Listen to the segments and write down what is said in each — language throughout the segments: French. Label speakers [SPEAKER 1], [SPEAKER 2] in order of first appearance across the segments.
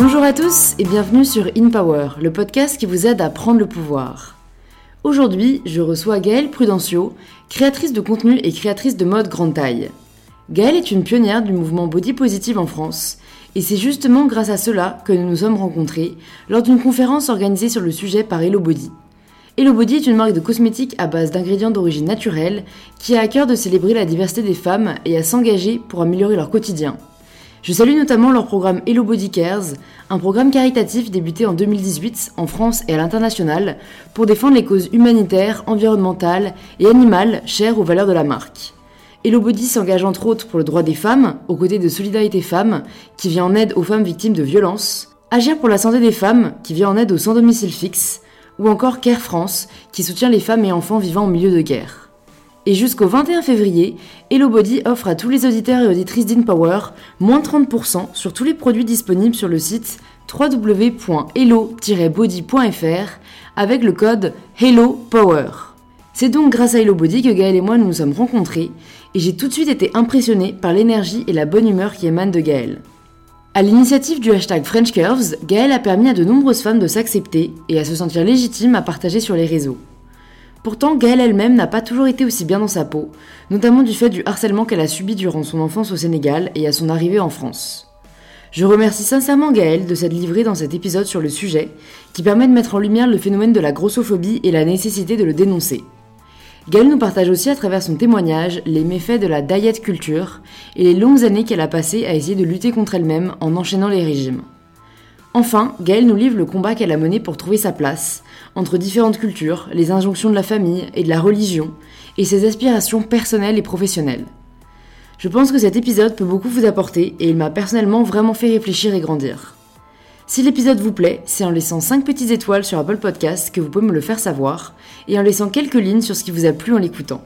[SPEAKER 1] Bonjour à tous et bienvenue sur In Power, le podcast qui vous aide à prendre le pouvoir. Aujourd'hui, je reçois Gaëlle Prudencio, créatrice de contenu et créatrice de mode grande taille. Gaëlle est une pionnière du mouvement Body Positive en France, et c'est justement grâce à cela que nous nous sommes rencontrés lors d'une conférence organisée sur le sujet par Hello Body. Hello Body est une marque de cosmétiques à base d'ingrédients d'origine naturelle qui a à cœur de célébrer la diversité des femmes et à s'engager pour améliorer leur quotidien. Je salue notamment leur programme Hello Body Cares, un programme caritatif débuté en 2018 en France et à l'international pour défendre les causes humanitaires, environnementales et animales chères aux valeurs de la marque. Hello Body s'engage entre autres pour le droit des femmes, aux côtés de Solidarité Femmes, qui vient en aide aux femmes victimes de violences, Agir pour la santé des femmes, qui vient en aide aux sans domicile fixe, ou encore Care France, qui soutient les femmes et enfants vivant au milieu de guerre. Et jusqu'au 21 février, Hello Body offre à tous les auditeurs et auditrices d'InPower moins de 30% sur tous les produits disponibles sur le site www.hello-body.fr avec le code HelloPower. C'est donc grâce à Hello Body que Gaël et moi nous nous sommes rencontrés et j'ai tout de suite été impressionné par l'énergie et la bonne humeur qui émanent de Gaël. À l'initiative du hashtag French Curves, Gaël a permis à de nombreuses femmes de s'accepter et à se sentir légitimes à partager sur les réseaux. Pourtant, Gaëlle elle-même n'a pas toujours été aussi bien dans sa peau, notamment du fait du harcèlement qu'elle a subi durant son enfance au Sénégal et à son arrivée en France. Je remercie sincèrement Gaëlle de s'être livrée dans cet épisode sur le sujet, qui permet de mettre en lumière le phénomène de la grossophobie et la nécessité de le dénoncer. Gaëlle nous partage aussi à travers son témoignage les méfaits de la diet culture et les longues années qu'elle a passées à essayer de lutter contre elle-même en enchaînant les régimes. Enfin, Gaëlle nous livre le combat qu'elle a mené pour trouver sa place, entre différentes cultures, les injonctions de la famille et de la religion, et ses aspirations personnelles et professionnelles. Je pense que cet épisode peut beaucoup vous apporter et il m'a personnellement vraiment fait réfléchir et grandir. Si l'épisode vous plaît, c'est en laissant 5 petites étoiles sur Apple Podcast que vous pouvez me le faire savoir et en laissant quelques lignes sur ce qui vous a plu en l'écoutant.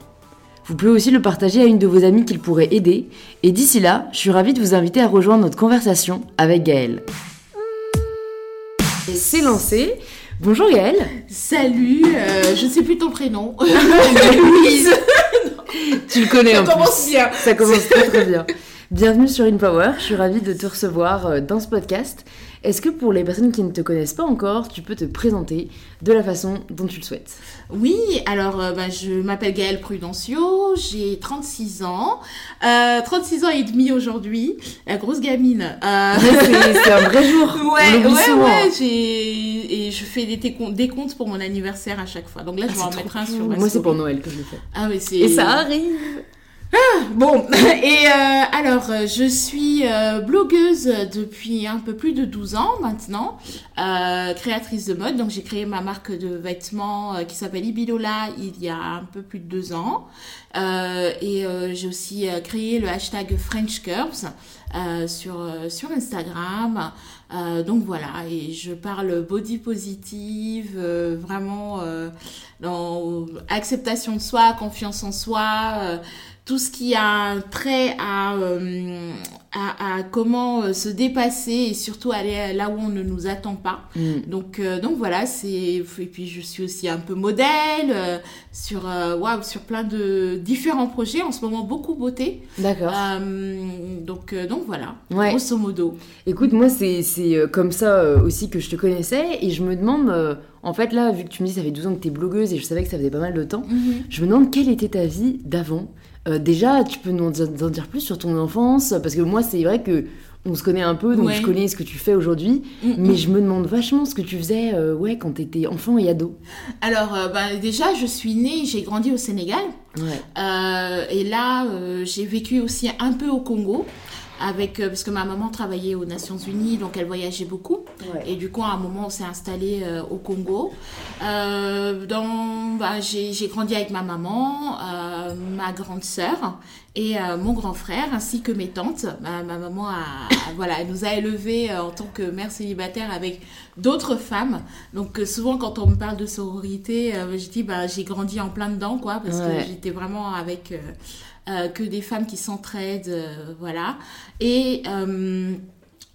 [SPEAKER 1] Vous pouvez aussi le partager à une de vos amies qu'il pourrait aider et d'ici là, je suis ravie de vous inviter à rejoindre notre conversation avec Gaëlle. C'est lancé. Bonjour Gaëlle.
[SPEAKER 2] Salut, euh, je ne sais plus ton prénom.
[SPEAKER 1] Louise. tu le connais
[SPEAKER 2] Ça
[SPEAKER 1] en
[SPEAKER 2] commence
[SPEAKER 1] plus.
[SPEAKER 2] bien.
[SPEAKER 1] Ça commence très très bien. Bienvenue sur InPower. Je suis ravie de te recevoir euh, dans ce podcast. Est-ce que pour les personnes qui ne te connaissent pas encore, tu peux te présenter de la façon dont tu le souhaites?
[SPEAKER 2] Oui, alors euh, bah, je m'appelle Gaëlle Prudencio, j'ai 36 ans, euh, 36 ans et demi aujourd'hui, la grosse gamine. Euh,
[SPEAKER 1] c'est- un vrai jour.
[SPEAKER 2] Ouais, ouais,
[SPEAKER 1] souvent.
[SPEAKER 2] ouais, et je fais des décomptes, des comptes pour mon anniversaire à chaque fois. Donc là,
[SPEAKER 1] Ah,
[SPEAKER 2] je vais en mettre un
[SPEAKER 1] cool.
[SPEAKER 2] sur ma
[SPEAKER 1] Moi, c'est pour Noël que je le fais.
[SPEAKER 2] Ah c'est
[SPEAKER 1] Et ça arrive.
[SPEAKER 2] Bon, et euh, alors, euh, je suis euh, blogueuse depuis un peu plus de 12 ans maintenant, créatrice de mode. Donc, j'ai créé ma marque de vêtements qui s'appelle Ibilola il y a un peu plus de deux ans. Et j'ai aussi créé le hashtag French Curves sur, sur Instagram. Donc voilà, et je parle body positive, vraiment dans acceptation de soi, confiance en soi, tout ce qui a un trait à, euh, à, à comment euh, se dépasser et surtout aller là où on ne nous attend pas.
[SPEAKER 1] Mm.
[SPEAKER 2] Donc, euh, donc voilà, c'est et puis je suis aussi un peu modèle euh, sur waouh sur plein de différents projets en ce moment beaucoup beauté.
[SPEAKER 1] D'accord.
[SPEAKER 2] Donc donc voilà,
[SPEAKER 1] Ouais.
[SPEAKER 2] grosso modo.
[SPEAKER 1] Écoute, moi, c'est comme ça aussi que je te connaissais. Et je me demande, en fait, là, vu que tu me dis ça fait 12 ans que tu es blogueuse et je savais que ça faisait pas mal de temps, je me demande quelle était ta vie d'avant. Euh, déjà, tu peux nous en dire, plus sur ton enfance Parce que moi, c'est vrai que on se connaît un peu, donc
[SPEAKER 2] Ouais.
[SPEAKER 1] je connais ce que tu fais aujourd'hui. Mais je me demande vachement ce que tu faisais euh, ouais, quand t'étais enfant et ado.
[SPEAKER 2] Alors euh, bah, déjà, je suis née, j'ai grandi au Sénégal.
[SPEAKER 1] Ouais.
[SPEAKER 2] Euh, et là, j'ai vécu aussi un peu au Congo. Avec, euh, parce que ma maman travaillait aux Nations Unies, donc elle voyageait beaucoup. Et du coup, à un moment, on s'est installé euh, au Congo. Euh, bah, j'ai, grandi avec ma maman, euh, ma grande sœur et mon grand frère, ainsi que mes tantes. Ma, ma maman a, a- voilà, elle nous a élevés en tant que mère célibataire avec d'autres femmes. Donc souvent, quand on me parle de sororité, je dis, bah, j'ai grandi en plein dedans, quoi, parce
[SPEAKER 1] Ouais.
[SPEAKER 2] que j'étais vraiment avec euh, que des femmes qui s'entraident, euh, voilà. Et euh,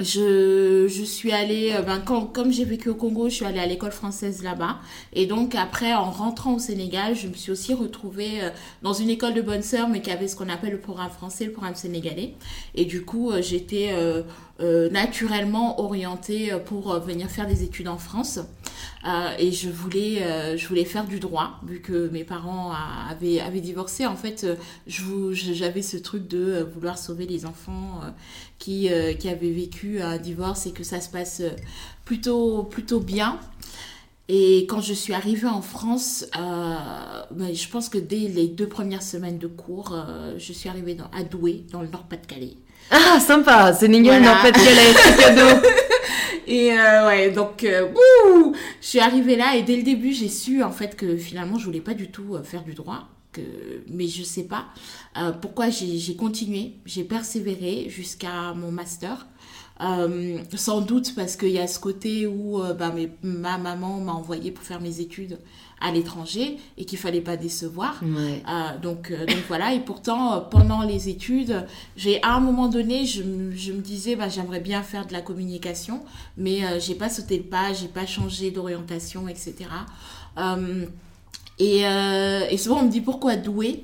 [SPEAKER 2] je, je suis allée, ben, comme j'ai vécu au Congo, je suis allée à l'école française là-bas. Et donc après, en rentrant au Sénégal, je me suis aussi retrouvée dans une école de bonne sœur, mais qui avait ce qu'on appelle le programme français, le programme sénégalais. Et du coup, euh, naturellement orientée pour venir faire des études en France. et je voulais, je voulais faire du droit, vu que mes parents avaient, avaient divorcé. En fait, j'avais ce truc de vouloir sauver les enfants qui, qui avaient vécu un divorce et que ça se passe euh, plutôt, plutôt bien. Et quand je suis arrivée en France, euh, ben, je pense que dès les deux premières semaines de cours, euh, je suis arrivée à Douai, dans le Nord-Pas-de-Calais.
[SPEAKER 1] Ah, sympa, c'est voilà. Nord-Pas-de-Calais, c'est cadeau.
[SPEAKER 2] Et ouais, donc, je suis arrivée là et dès le début, j'ai su en fait que finalement, je voulais pas du tout faire du droit. Que, mais je sais pas pourquoi j'ai continué, j'ai persévéré jusqu'à mon master. Euh, sans doute parce qu'il y a ce côté où euh, bah, ma maman m'a envoyé pour faire mes études à l'étranger et qu'il fallait pas décevoir. Euh, donc, donc voilà, et pourtant, pendant les études, j'ai à un moment donné, je, je me disais, bah, j'aimerais bien faire de la communication, mais j'ai pas sauté le pas, j'ai pas changé d'orientation, etc. Et, et, souvent on me dit pourquoi doué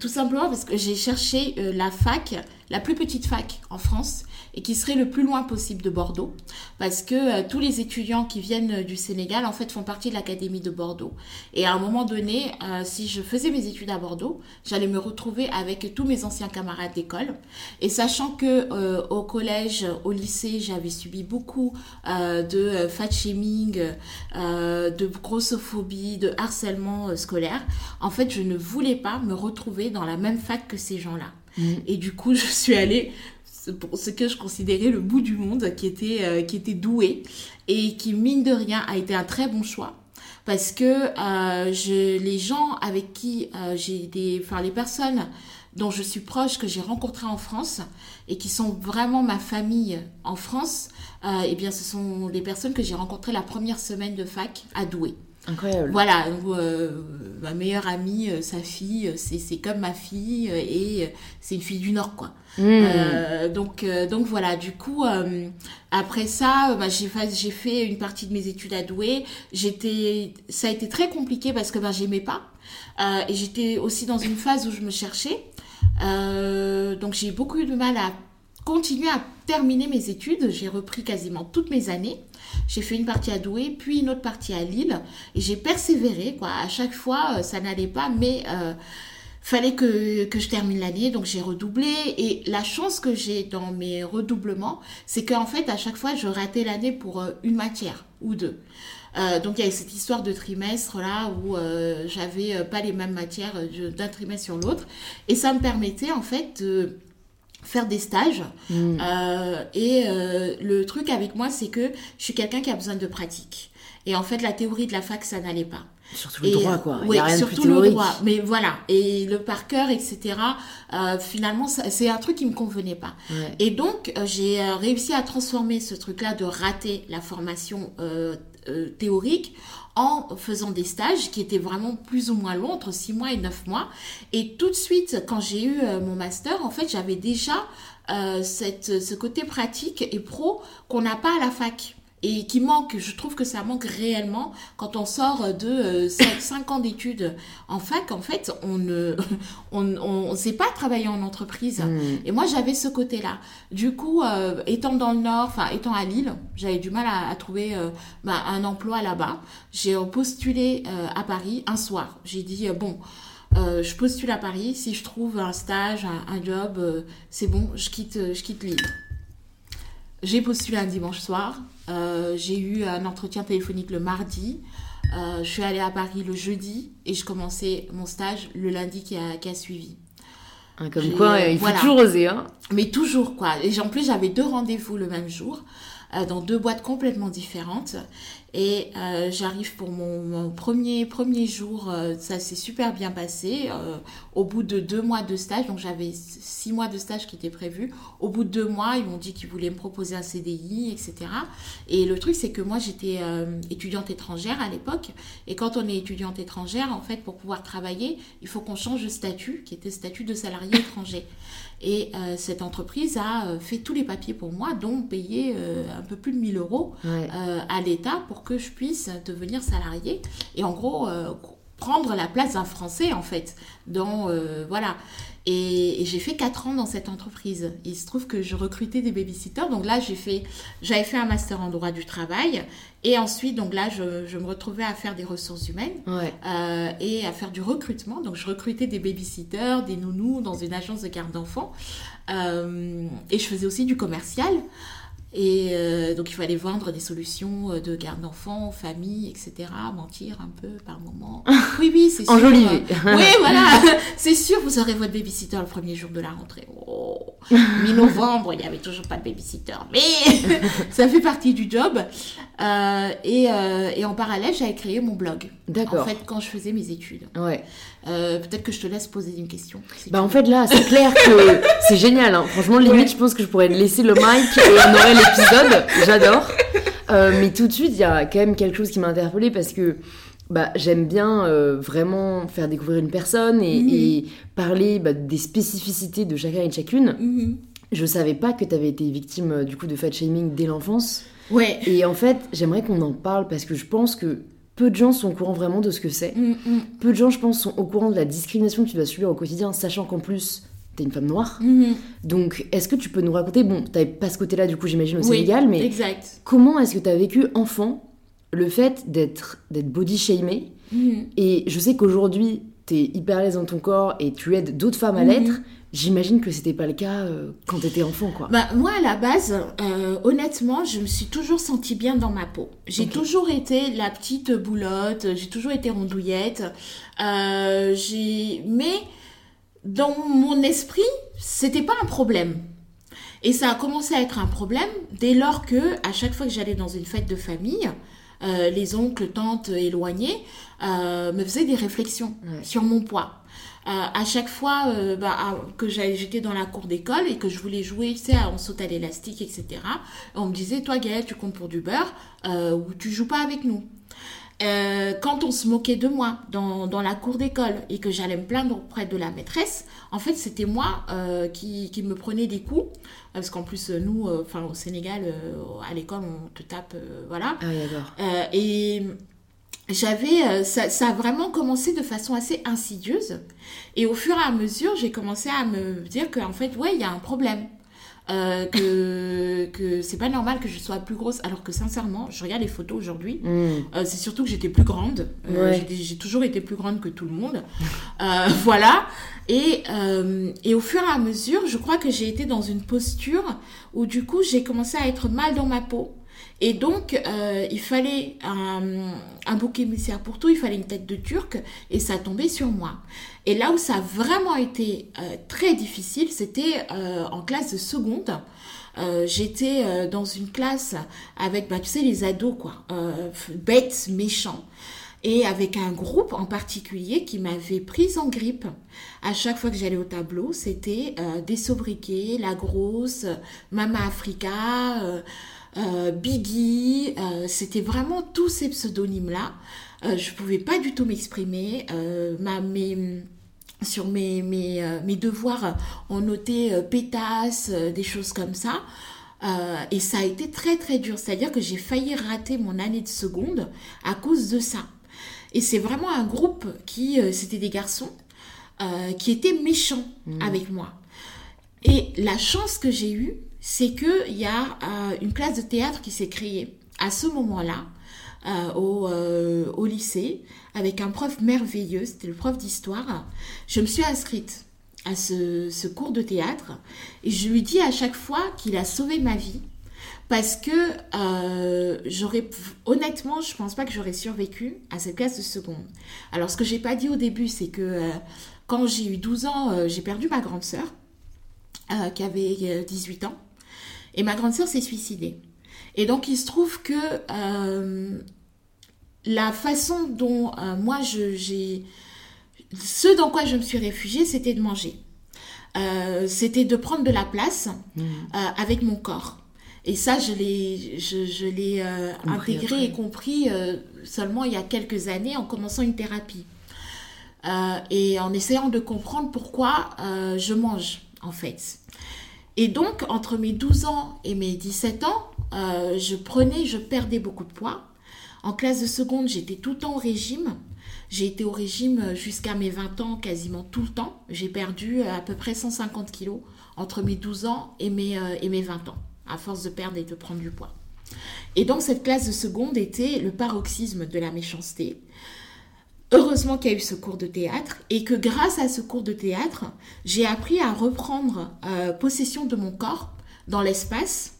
[SPEAKER 2] Tout simplement parce que j'ai cherché la fac, la plus petite fac en France, et qui serait le plus loin possible de Bordeaux, parce que euh, tous les étudiants qui viennent du Sénégal, en fait, font partie de l'Académie de Bordeaux. Et à un moment donné, euh, si je faisais mes études à Bordeaux, j'allais me retrouver avec tous mes anciens camarades d'école. Et sachant que euh, au collège, au lycée, j'avais subi beaucoup de fat shaming, de grossophobie, de harcèlement scolaire, en fait, je ne voulais pas me retrouver dans la même fac que ces gens-là. Mmh. Et du coup, je suis allée pour ce que je considérais le bout du monde, qui était, euh, qui était doué et qui, mine de rien, a été un très bon choix. Parce que euh, je, les gens avec qui euh, j'ai des. Enfin, les personnes dont je suis proche, que j'ai rencontrées en France et qui sont vraiment ma famille en France, eh bien, ce sont les personnes que j'ai rencontrées la première semaine de fac à Douai.
[SPEAKER 1] Incroyable.
[SPEAKER 2] Voilà, ma meilleure amie, sa fille, c'est comme ma fille et c'est une fille du Nord, quoi. Hmm. Euh, donc, euh, donc voilà, du coup, euh, après ça, bah, j'ai fait, j'ai fait une partie de mes études à Douai. J'étais, ça a été très compliqué parce que bah, j'aimais pas. et j'étais aussi dans une phase où je me cherchais. donc j'ai beaucoup eu de mal à continuer à terminer mes études. J'ai repris quasiment toutes mes années. J'ai fait une partie à Douai, puis une autre partie à Lille. Et j'ai persévéré, quoi. À chaque fois, ça n'allait pas, mais fallait que, que je termine l'année, donc j'ai redoublé. Et la chance que j'ai dans mes redoublements, c'est qu'en fait, à chaque fois, je ratais l'année pour euh, une matière ou deux. Euh, donc il y a cette histoire de trimestre là où euh, j'avais pas les mêmes matières d'un trimestre sur l'autre et ça me permettait en fait de faire des stages mmh. et le truc avec moi c'est que je suis quelqu'un qui a besoin de pratique et en fait la théorie de la fac ça n'allait pas
[SPEAKER 1] Surtout le droit, quoi.
[SPEAKER 2] Oui, surtout le droit. Mais voilà. Et le par cœur, etc. Euh, finalement, c'est un truc qui me convenait pas. Et donc, euh, j'ai euh, réussi à transformer ce truc-là de rater la formation théorique en faisant des stages qui étaient vraiment plus ou moins longs, entre 6 mois et 9 mois. Et tout de suite, quand j'ai eu mon master, en fait, j'avais déjà cette, ce côté pratique et pro qu'on n'a pas à la fac et qui manque, je trouve que ça manque réellement quand on sort de 5, euh, ans d'études en fac. En fait, on ne on, on, sait pas travailler en entreprise. Hmm. Et moi, j'avais ce côté-là. Du coup, euh, étant dans le Nord, enfin étant à Lille, j'avais du mal à, trouver euh, bah, un emploi là-bas. J'ai postulé à Paris un soir. J'ai dit, bon... je postule à Paris, si je trouve un stage, un, un job, c'est bon, je quitte, je quitte Lille. J'ai postulé un dimanche soir. Euh, j'ai eu un entretien téléphonique le mardi. Euh, je suis allée à Paris le jeudi et je commençais mon stage le lundi qui a, qui a suivi.
[SPEAKER 1] Hein, comme quoi, il faut toujours oser. Hein.
[SPEAKER 2] Mais toujours, quoi. Et en plus, j'avais deux rendez-vous le même jour. dans deux boîtes complètement différentes. Et euh, j'arrive pour mon, premier, premier jour, euh, ça s'est super bien passé. Euh, au bout de deux mois de stage, donc j'avais six mois de stage qui étaient prévus. Au bout de deux mois, ils m'ont dit qu'ils voulaient me proposer un CDI, etc. Et le truc, c'est que moi, j'étais étudiante étrangère à l'époque. Et quand on est étudiante étrangère, en fait, pour pouvoir travailler, il faut qu'on change de statut, qui était statut de salarié étranger. Et euh, cette entreprise a euh, fait tous les papiers pour moi, dont payer euh, un peu plus de 1000 euros à l'État pour que je puisse devenir salarié. Et en gros, prendre la place d'un Français, en fait. Dans, voilà. Et, j'ai fait 4 ans dans cette entreprise. Il se trouve que je recrutais des babysitters. Donc là, j'ai fait, j'avais fait un master en droit du travail. Et ensuite, donc là, je, me retrouvais à faire des ressources humaines euh, et à faire du recrutement. Donc, je recrutais des babysitters, des nounous dans une agence de garde d'enfants. Euh, et je faisais aussi du commercial. Et euh, donc, il fallait vendre des solutions euh, de garde d'enfants, famille, etc. Mentir un peu par moment. Oui, oui, c'est sûr.
[SPEAKER 1] Enjoliver.
[SPEAKER 2] oui, voilà. c'est sûr, vous aurez votre babysitter le premier jour de la rentrée. Oh, mi-novembre, il n'y avait toujours pas de babysitter. Mais ça fait partie du job. Euh, et, et, en parallèle, j'avais créé mon blog. D'accord. En fait, quand je faisais mes études.
[SPEAKER 1] Ouais.
[SPEAKER 2] Peut-être que je te laisse poser une question.
[SPEAKER 1] bah, en fait, là, c'est clair que c'est génial. Hein. Franchement, limite, je pense que je pourrais laisser le mic et on aurait épisode, j'adore. Euh, mais tout de suite, il y a quand même quelque chose qui m'a interpellée parce que bah, j'aime bien euh, vraiment faire découvrir une personne et, mhm. parler bah, des spécificités de chacun et de chacune. Mhm. Je savais pas que tu avais été victime euh, du coup de fat shaming dès l'enfance.
[SPEAKER 2] Ouais.
[SPEAKER 1] Et en fait, j'aimerais qu'on en parle parce que je pense que peu de gens sont au courant vraiment de ce que c'est. Mhm, peu de gens, je pense, sont au courant de la discrimination que tu dois subir au quotidien, sachant qu'en plus, t'es une femme noire. Mhm. Donc, est-ce que tu peux nous raconter, bon, t'avais pas ce côté-là, du coup, j'imagine, au Sénégal, mais
[SPEAKER 2] exact.
[SPEAKER 1] comment est-ce que t'as vécu, enfant, le fait d'être body shamé. Et je sais qu'aujourd'hui, t'es hyper à l'aise dans ton corps et tu aides d'autres femmes à mhm. l'être. J'imagine que c'était pas le cas euh, quand t'étais enfant, quoi.
[SPEAKER 2] Bah, moi, à la base, euh, honnêtement, je me suis toujours sentie bien dans ma peau. J'ai toujours été la petite boulotte, j'ai toujours été rondouillette. Euh, j'ai... Mais dans mon esprit, c'était pas un problème. Et ça a commencé à être un problème dès lors que, à chaque fois que j'allais dans une fête de famille, euh, les oncles, tantes éloignés euh, me faisaient des réflexions sur mon poids. Euh, à chaque fois bah, que j'étais dans la cour d'école et que je voulais jouer, tu sais, on saute à l'élastique, etc., on me disait, toi Gaëlle, tu comptes pour du beurre ou tu joues pas avec nous. Euh, quand on se moquait de moi dans, dans la cour d'école et que j'allais me plaindre auprès de la maîtresse, en fait, c'était moi euh, qui, qui, me prenais des coups. Parce qu'en plus, nous, euh, enfin au Sénégal, à l'école, on te tape, voilà.
[SPEAKER 1] Ah,
[SPEAKER 2] et j'avais, ça, ça, a vraiment commencé de façon assez insidieuse. Et au fur et à mesure, j'ai commencé à me dire qu'en fait, ouais, il y a un problème. Euh, que, que c'est pas normal que je sois plus grosse, alors que sincèrement, je regarde les photos aujourd'hui, mm. euh, c'est surtout que j'étais plus grande. Euh, j'ai toujours été plus grande que tout le monde. voilà. Et, et au fur et à mesure, je crois que j'ai été dans une posture où du coup, j'ai commencé à être mal dans ma peau. Et donc, euh, il fallait un, un bouc pour tout, il fallait une tête de turc, et ça tombait sur moi. Et là où ça a vraiment été euh, très difficile, c'était euh, en classe de seconde. J'étais dans une classe avec, bah, tu sais, les ados, quoi, bêtes, méchants et avec un groupe en particulier qui m'avait prise en grippe. À chaque fois que j'allais au tableau, c'était des sobriquets, la grosse, Mama Africa, euh, Biggie, euh, c'était vraiment tous ces pseudonymes-là. Euh, je ne pouvais pas du tout m'exprimer. sur mes, mes, mes, devoirs, on notait pétasse, des choses comme ça. et ça a été très très dur. C'est-à-dire que j'ai failli rater mon année de seconde à cause de ça. Et c'est vraiment un groupe qui, c'était des garçons, qui étaient méchants mmh. avec moi. Et la chance que j'ai eue, c'est qu'il y a euh, une classe de théâtre qui s'est créée à ce moment-là euh, au, euh, au, lycée avec un prof merveilleux, c'était le prof d'histoire. Je me suis inscrite à ce, ce, cours de théâtre et je lui dis à chaque fois qu'il a sauvé ma vie parce que j'aurais honnêtement je pense pas que j'aurais survécu à cette classe de seconde. Alors ce que j'ai pas dit au début c'est que quand j'ai eu 12 ans j'ai perdu ma grande sœur qui avait 18 ans et ma grande sœur s'est suicidée. Et donc, il se trouve que euh, la façon dont euh, moi, je, j'ai... Ce dans quoi je me suis réfugiée, c'était de manger. Euh, c'était de prendre de la place
[SPEAKER 1] Mmh.
[SPEAKER 2] euh, avec mon corps. Et ça, je l'ai, je, je l'ai euh, intégré
[SPEAKER 1] après.
[SPEAKER 2] et compris euh, seulement il y a quelques années en commençant une thérapie. Euh, et en essayant de comprendre pourquoi je mange, en fait. Et donc, entre mes 12 ans et mes 17 ans, je prenais, je perdais beaucoup de poids. En classe de seconde, j'étais tout le temps au régime. J'ai été au régime jusqu'à mes 20 ans, quasiment tout le temps. J'ai perdu à peu près 150 kilos entre mes 12 ans et mes, et mes 20 ans, à force de perdre et de prendre du poids. Et donc, cette classe de seconde était le paroxysme de la méchanceté. Heureusement qu'il y a eu ce cours de théâtre et que grâce à ce cours de théâtre, j'ai appris à reprendre euh, possession de mon corps dans l'espace,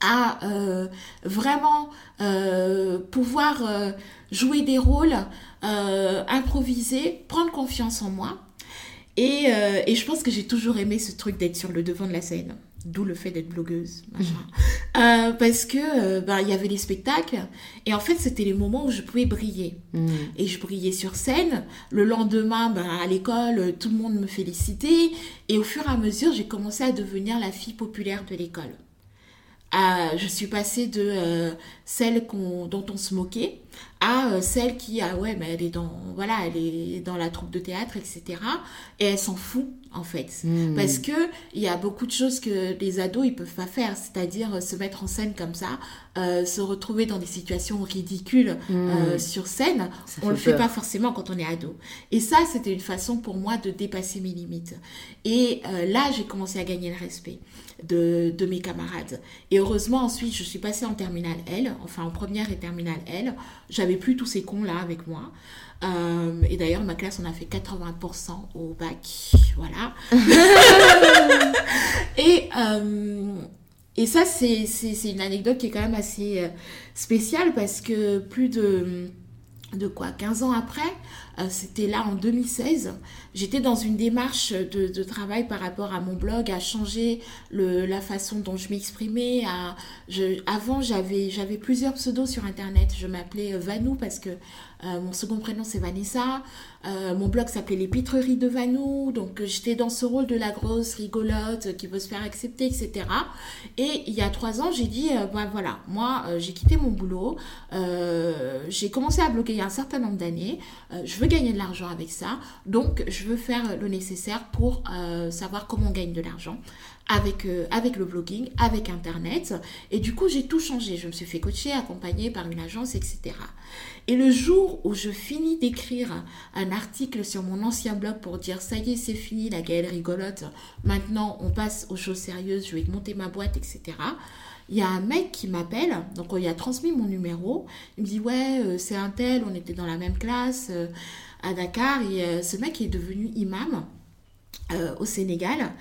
[SPEAKER 2] à euh, vraiment euh, pouvoir jouer des rôles, improviser, prendre confiance en moi. Et je pense que j'ai toujours aimé ce truc d'être sur le devant de la scène. D'où le fait d'être blogueuse, machin. Euh, parce que euh, ben, il y avait les spectacles et en fait c'était les moments où je pouvais briller
[SPEAKER 1] Mmh.
[SPEAKER 2] et je brillais sur scène. Le lendemain, ben, à l'école, euh, tout le monde me félicitait. Et au fur et à mesure, j'ai commencé à devenir la fille populaire de l'école. À- je suis passée de euh, celle qu'on, dont on se moquait à euh, celle qui, ah ouais, mais elle est dans, voilà, elle est dans la troupe de théâtre, etc. Et elle s'en fout, en fait.
[SPEAKER 1] Mmh.
[SPEAKER 2] Parce que il y a beaucoup de choses que les ados ils peuvent pas faire, c'est-à-dire euh, se mettre en scène comme ça, euh, se retrouver dans des situations ridicules euh, sur scène.
[SPEAKER 1] Ça
[SPEAKER 2] on le
[SPEAKER 1] fait
[SPEAKER 2] pas forcément quand on est ado. Et ça, c'était une façon pour moi de dépasser mes limites. Et euh, là, j'ai commencé à gagner le respect de, de mes camarades. Et heureusement, ensuite, je suis passée en terminale L, enfin en première et terminale L. J'avais plus tous ces cons là avec moi. Euh, et d'ailleurs, ma classe, on a fait 80% au bac. Voilà. et, euh, et ça, c'est c'est- c'est une anecdote qui est quand même assez euh, spéciale parce que plus de, de quoi 15 ans après, c'était là en 2016, j'étais dans une démarche de, travail par rapport à mon blog, à changer le, la façon dont je m'exprimais. À, avant, j'avais j'avais plusieurs pseudos sur Internet. Je m'appelais euh, Vanou parce que euh, mon second prénom c'est Vanessa. Euh, mon blog s'appelait Les Pitreries de Vanou. Donc euh, j'étais dans ce rôle de la grosse rigolote euh, qui veut se faire accepter, etc. Et il y a trois ans, j'ai dit, euh, ben voilà, moi euh, j'ai quitté mon boulot. Euh, j'ai commencé à bloguer il y a un certain nombre d'années. Euh, je veux gagner de l'argent avec ça. Donc je veux faire le nécessaire pour euh, savoir comment on gagne de l'argent avec, euh, avec le blogging, avec Internet. Et du coup, j'ai tout changé. Je me suis fait coacher, accompagner par une agence, etc. Et le jour où je finis d'écrire un article sur mon ancien blog pour dire ça y est, c'est fini, la Gaëlle rigolote, maintenant on passe aux choses sérieuses, je vais monter ma boîte, etc. Il y a un mec qui m'appelle, donc il a transmis mon numéro. Il me dit Ouais, euh, c'est un tel, on était dans la même classe euh, à Dakar. Et euh, ce mec est devenu imam euh, au Sénégal.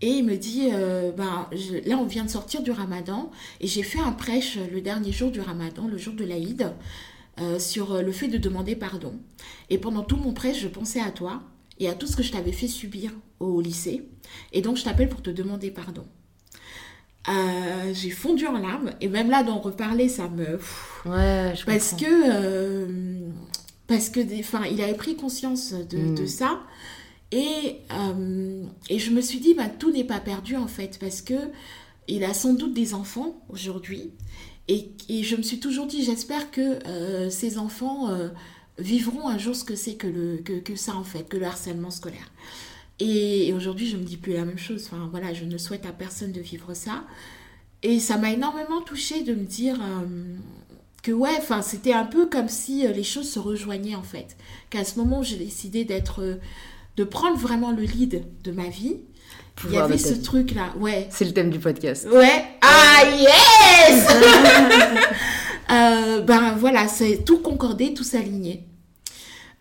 [SPEAKER 2] Et il me dit, euh, ben, là on vient de sortir du ramadan et j'ai fait un prêche le dernier jour du ramadan, le jour de l'Aïd, euh, sur euh, le fait de demander pardon. Et pendant tout mon prêche, je pensais à toi et à tout ce que je t'avais fait subir au lycée. Et donc je t'appelle pour te demander pardon. Euh, j'ai fondu en larmes et même là d'en reparler, ça me... pff,
[SPEAKER 1] Ouais, je
[SPEAKER 2] parce
[SPEAKER 1] comprends.
[SPEAKER 2] que, euh, parce que, des- enfin, il avait pris conscience de,
[SPEAKER 1] Mm.
[SPEAKER 2] de ça. Et, euh, et je me suis dit, bah, tout n'est pas perdu en fait, parce que il a sans doute des enfants aujourd'hui. Et, et je me suis toujours dit, j'espère que ces enfants vivront un jour ce que c'est que, le, que, que ça en fait, que le harcèlement scolaire. Et, et aujourd'hui, je me dis plus la même chose. Enfin, voilà, je ne souhaite à personne de vivre ça. Et ça m'a énormément touchée de me dire euh, que ouais, enfin, c'était un peu comme si euh, les choses se rejoignaient en fait. Qu'à ce moment où j'ai décidé d'être, euh, de prendre vraiment le lead de ma vie, il y avait ce
[SPEAKER 1] vie.
[SPEAKER 2] truc là, ouais.
[SPEAKER 1] C'est le thème du podcast.
[SPEAKER 2] Ouais. Ah yes Euh, Ben voilà, c'est tout concordé, tout s'aligné.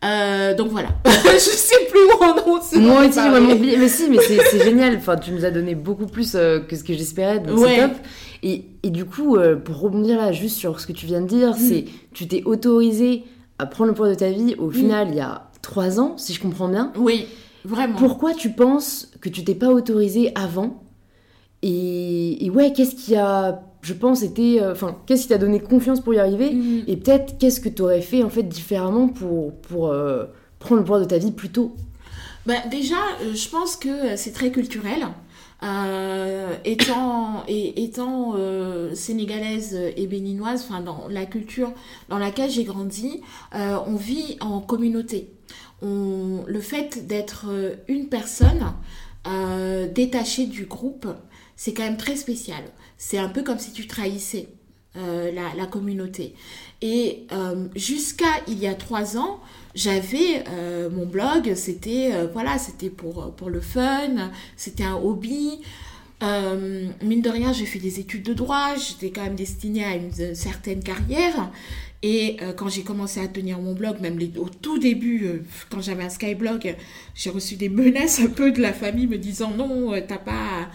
[SPEAKER 2] Euh, donc voilà. je sais plus où on en est.
[SPEAKER 1] Moi aussi, j'ai vraiment oublié. Mais si, mais c'est génial. Enfin, tu nous as donné beaucoup plus euh, que ce que j'espérais, donc
[SPEAKER 2] Ouais.
[SPEAKER 1] c'est top. Et, et du coup, euh, pour rebondir là, juste sur ce que tu viens de dire,
[SPEAKER 2] Mm.
[SPEAKER 1] c'est tu t'es autorisé à prendre le poids de ta vie au final il y a trois ans, si je comprends bien.
[SPEAKER 2] Oui, vraiment.
[SPEAKER 1] Pourquoi tu penses que tu t'es pas autorisé avant? Et, et ouais, qu'est-ce qui a je pense, était. euh, Enfin, qu'est-ce qui t'a donné confiance pour y arriver
[SPEAKER 2] Mhm.
[SPEAKER 1] Et peut-être, qu'est-ce que tu aurais fait en fait différemment pour, pour euh, prendre le pouvoir de ta vie plus tôt?
[SPEAKER 2] Bah, déjà, euh, je pense que c'est très culturel. Euh, étant et, étant euh, sénégalaise et béninoise, enfin dans la culture dans laquelle j'ai grandi, euh, on vit en communauté. On, le fait d'être une personne détachée du groupe, c'est quand même très spécial. C'est un peu comme si tu trahissais euh, la, communauté. Et euh, jusqu'à il y a trois ans, j'avais euh, mon blog, c'était voilà, c'était pour pour le fun, c'était un hobby. Mine de rien, j'ai fait des études de droit, j'étais quand même destinée à une certaine carrière. Et quand j'ai commencé à tenir mon blog, même au tout début, quand j'avais un Skyblog, j'ai reçu des menaces un peu de la famille me disant non, t'as pas,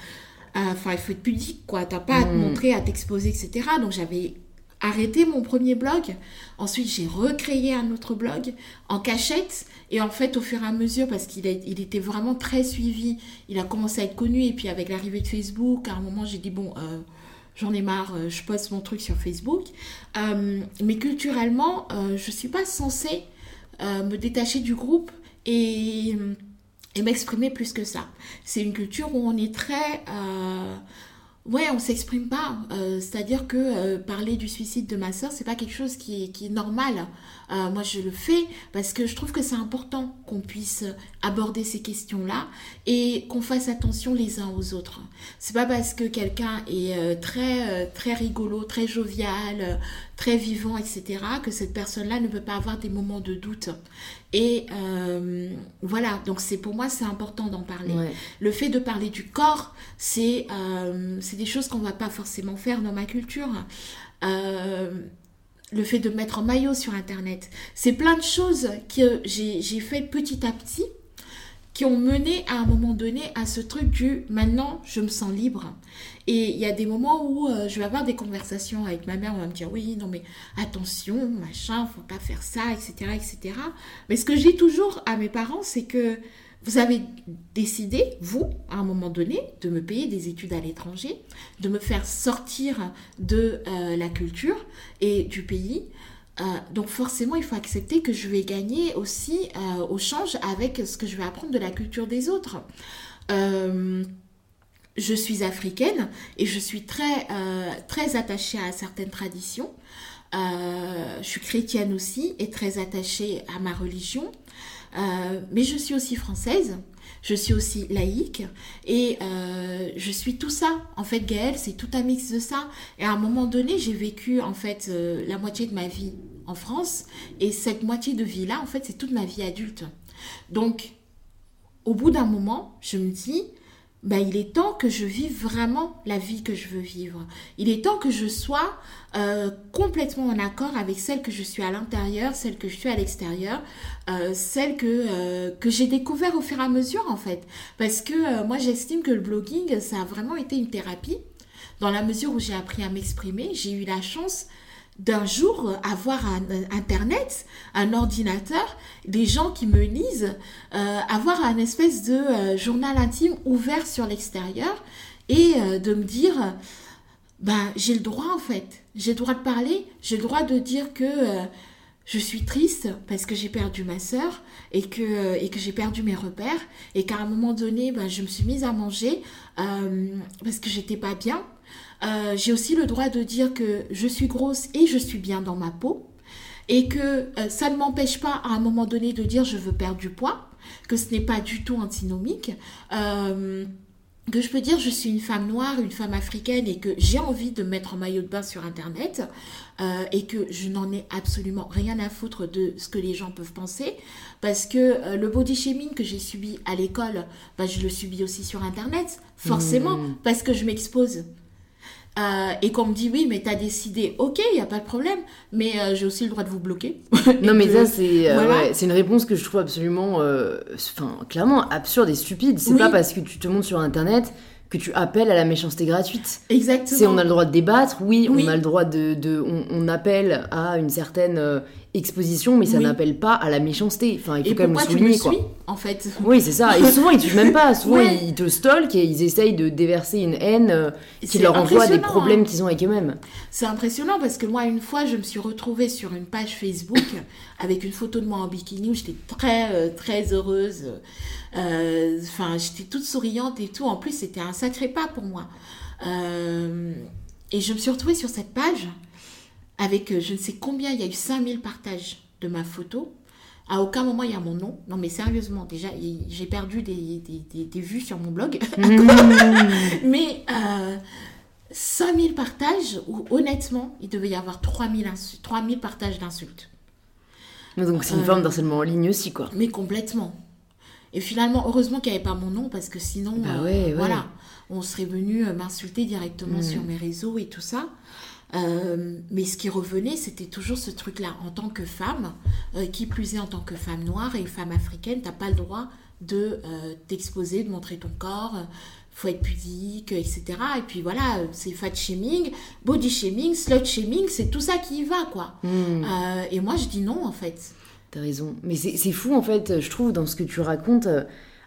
[SPEAKER 2] enfin il faut être pudique quoi, t'as pas à te
[SPEAKER 1] Mm.
[SPEAKER 2] montrer, à t'exposer, etc. Donc j'avais arrêté mon premier blog. Ensuite, j'ai recréé un autre blog en cachette. Et en fait, au fur et à mesure, parce qu'il il était vraiment très suivi, il a commencé à être connu. Et puis, avec l'arrivée de Facebook, à un moment, j'ai dit, bon, euh, j'en ai marre, euh, je poste mon truc sur Facebook. Euh, mais culturellement, je suis pas censée me détacher du groupe et, et m'exprimer plus que ça. C'est une culture où on est très... euh, Ouais, on s'exprime pas. Euh, C'est-à-dire que euh, parler du suicide de ma sœur, c'est pas quelque chose qui qui est normal. Moi, je le fais parce que je trouve que c'est important qu'on puisse aborder ces questions-là et qu'on fasse attention les uns aux autres. C'est pas parce que quelqu'un est euh, très euh, très rigolo, très jovial, euh, très vivant, etc., que cette personne-là ne peut pas avoir des moments de doute. Et euh, voilà. Donc c'est pour moi c'est important d'en parler.
[SPEAKER 1] Ouais.
[SPEAKER 2] Le fait de parler du corps, c'est euh, c'est des choses qu'on va pas forcément faire dans ma culture. Euh, le fait de mettre en maillot sur Internet, c'est plein de choses que j'ai fait petit à petit qui ont mené à un moment donné à ce truc du maintenant je me sens libre. Et il y a des moments où euh, je vais avoir des conversations avec ma mère, on va me dire oui, non mais attention, machin, faut pas faire ça, etc., etc. Mais ce que je dis toujours à mes parents, c'est que vous avez décidé, vous, à un moment donné, de me payer des études à l'étranger, de me faire sortir de euh, la culture et du pays. Euh, donc forcément, il faut accepter que je vais gagner aussi euh, au change avec ce que je vais apprendre de la culture des autres. Je suis africaine et je suis très, très attachée à certaines traditions. Je suis chrétienne aussi et très attachée à ma religion. Euh, mais je suis aussi française, je suis aussi laïque et euh, je suis tout ça. En fait, Gaëlle, c'est tout un mix de ça. Et à un moment donné, j'ai vécu en fait euh, la moitié de ma vie en France et cette moitié de vie-là, en fait, c'est toute ma vie adulte. Donc, au bout d'un moment, je me dis, ben, il est temps que je vive vraiment la vie que je veux vivre. Il est temps que je sois euh, complètement en accord avec celle que je suis à l'intérieur, celle que je suis à l'extérieur, euh, celle que, euh, que j'ai découvert au fur et à mesure en fait. Parce que euh, moi j'estime que le blogging, ça a vraiment été une thérapie. Dans la mesure où j'ai appris à m'exprimer, j'ai eu la chance d'un jour avoir un, internet, un ordinateur, des gens qui me lisent, euh, avoir un espèce de euh, journal intime ouvert sur l'extérieur et euh, de me dire, ben j'ai le droit en fait, j'ai le droit de parler, j'ai le droit de dire que je suis triste parce que j'ai perdu ma sœur et que, et que j'ai perdu mes repères et qu'à un moment donné, ben, je me suis mise à manger parce que j'étais pas bien. Euh, j'ai aussi le droit de dire que je suis grosse et je suis bien dans ma peau et que euh, ça ne m'empêche pas à un moment donné de dire je veux perdre du poids, que ce n'est pas du tout antinomique. Euh, que je peux dire je suis une femme noire, une femme africaine et que j'ai envie de mettre en maillot de bain sur internet euh, et que je n'en ai absolument rien à foutre de ce que les gens peuvent penser parce que euh, le body shaming que j'ai subi à l'école, bah, je le subis aussi sur internet, forcément,
[SPEAKER 1] Mmh.
[SPEAKER 2] parce que je m'expose. Euh, et qu'on me dit oui mais t'as décidé ok il y a pas de problème mais euh, j'ai aussi le droit de vous bloquer
[SPEAKER 1] Non, mais
[SPEAKER 2] que-
[SPEAKER 1] ça, c'est euh,
[SPEAKER 2] voilà.
[SPEAKER 1] ouais, c'est une réponse que je trouve absolument, enfin, clairement absurde et stupide. C'est
[SPEAKER 2] Oui.
[SPEAKER 1] pas parce que tu te montres sur Internet que tu appelles à la méchanceté gratuite.
[SPEAKER 2] exactement
[SPEAKER 1] C'est on a le droit de débattre, oui,
[SPEAKER 2] Oui.
[SPEAKER 1] on a le droit de, de on, on appelle à une certaine exposition, mais ça
[SPEAKER 2] Oui.
[SPEAKER 1] n'appelle pas à la méchanceté. Enfin, il faut
[SPEAKER 2] Et
[SPEAKER 1] quand même
[SPEAKER 2] tu me
[SPEAKER 1] souligner, quoi.
[SPEAKER 2] suis, en fait
[SPEAKER 1] Oui, c'est ça. Et souvent, ils touchent même pas. Souvent,
[SPEAKER 2] Ouais.
[SPEAKER 1] ils te stalkent et ils essayent de déverser une haine euh, qui leur envoie des problèmes
[SPEAKER 2] hein.
[SPEAKER 1] qu'ils ont avec eux-mêmes.
[SPEAKER 2] C'est impressionnant parce que moi, une fois, je me suis retrouvée sur une page Facebook avec une photo de moi en bikini où j'étais très, euh, très heureuse. Euh, Enfin, j'étais toute souriante et tout. En plus, c'était un sacré pas pour moi. Et je me suis retrouvée sur cette page avec euh, je ne sais combien, il y a eu 5000 partages de ma photo. À aucun moment, il y a mon nom. Non, mais sérieusement, déjà, j'ai perdu des, des, des- des vues sur mon blog. Mais euh, 5000 partages, où honnêtement, il devait y avoir 3000, insu- 3000 partages d'insultes.
[SPEAKER 1] Donc, c'est une
[SPEAKER 2] Euh.
[SPEAKER 1] forme d'harcèlement en ligne aussi, quoi.
[SPEAKER 2] Mais complètement. Et finalement, heureusement qu'il n'y avait pas mon nom, parce que sinon,
[SPEAKER 1] Bah
[SPEAKER 2] euh,
[SPEAKER 1] ouais,
[SPEAKER 2] voilà, on serait venu m'insulter directement
[SPEAKER 1] Mm.
[SPEAKER 2] sur mes réseaux et tout ça. Euh, mais ce qui revenait, c'était toujours ce truc-là. En tant que femme, euh, qui plus est en tant que femme noire et femme africaine, t'as pas le droit de euh, t'exposer, de montrer ton corps. faut être pudique, etc. Et puis voilà, c'est fat shaming, body shaming, slut shaming, c'est tout ça qui y va, quoi.
[SPEAKER 1] Hmm,
[SPEAKER 2] et moi, je dis non, en fait.
[SPEAKER 1] T'as raison. Mais c'est c'est fou, en fait, je trouve, dans ce que tu racontes,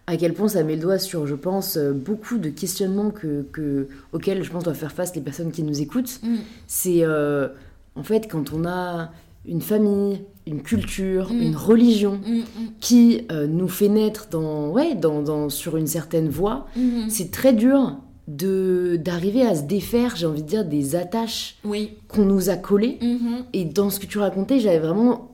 [SPEAKER 1] à quel point ça met le doigt sur, je pense, euh, beaucoup de questionnements que, que, auxquels, je pense, doivent faire face les personnes qui nous écoutent.
[SPEAKER 2] Mm.
[SPEAKER 1] C'est, euh, en fait, quand on a une famille, une culture,
[SPEAKER 2] Mm.
[SPEAKER 1] une religion
[SPEAKER 2] Mm,
[SPEAKER 1] qui euh, nous fait naître dans, ouais, dans, dans, sur une certaine voie, c'est très dur de d'arriver à se défaire, j'ai envie de dire, des attaches
[SPEAKER 2] Oui.
[SPEAKER 1] qu'on nous a collées. Et dans ce que tu racontais, j'avais vraiment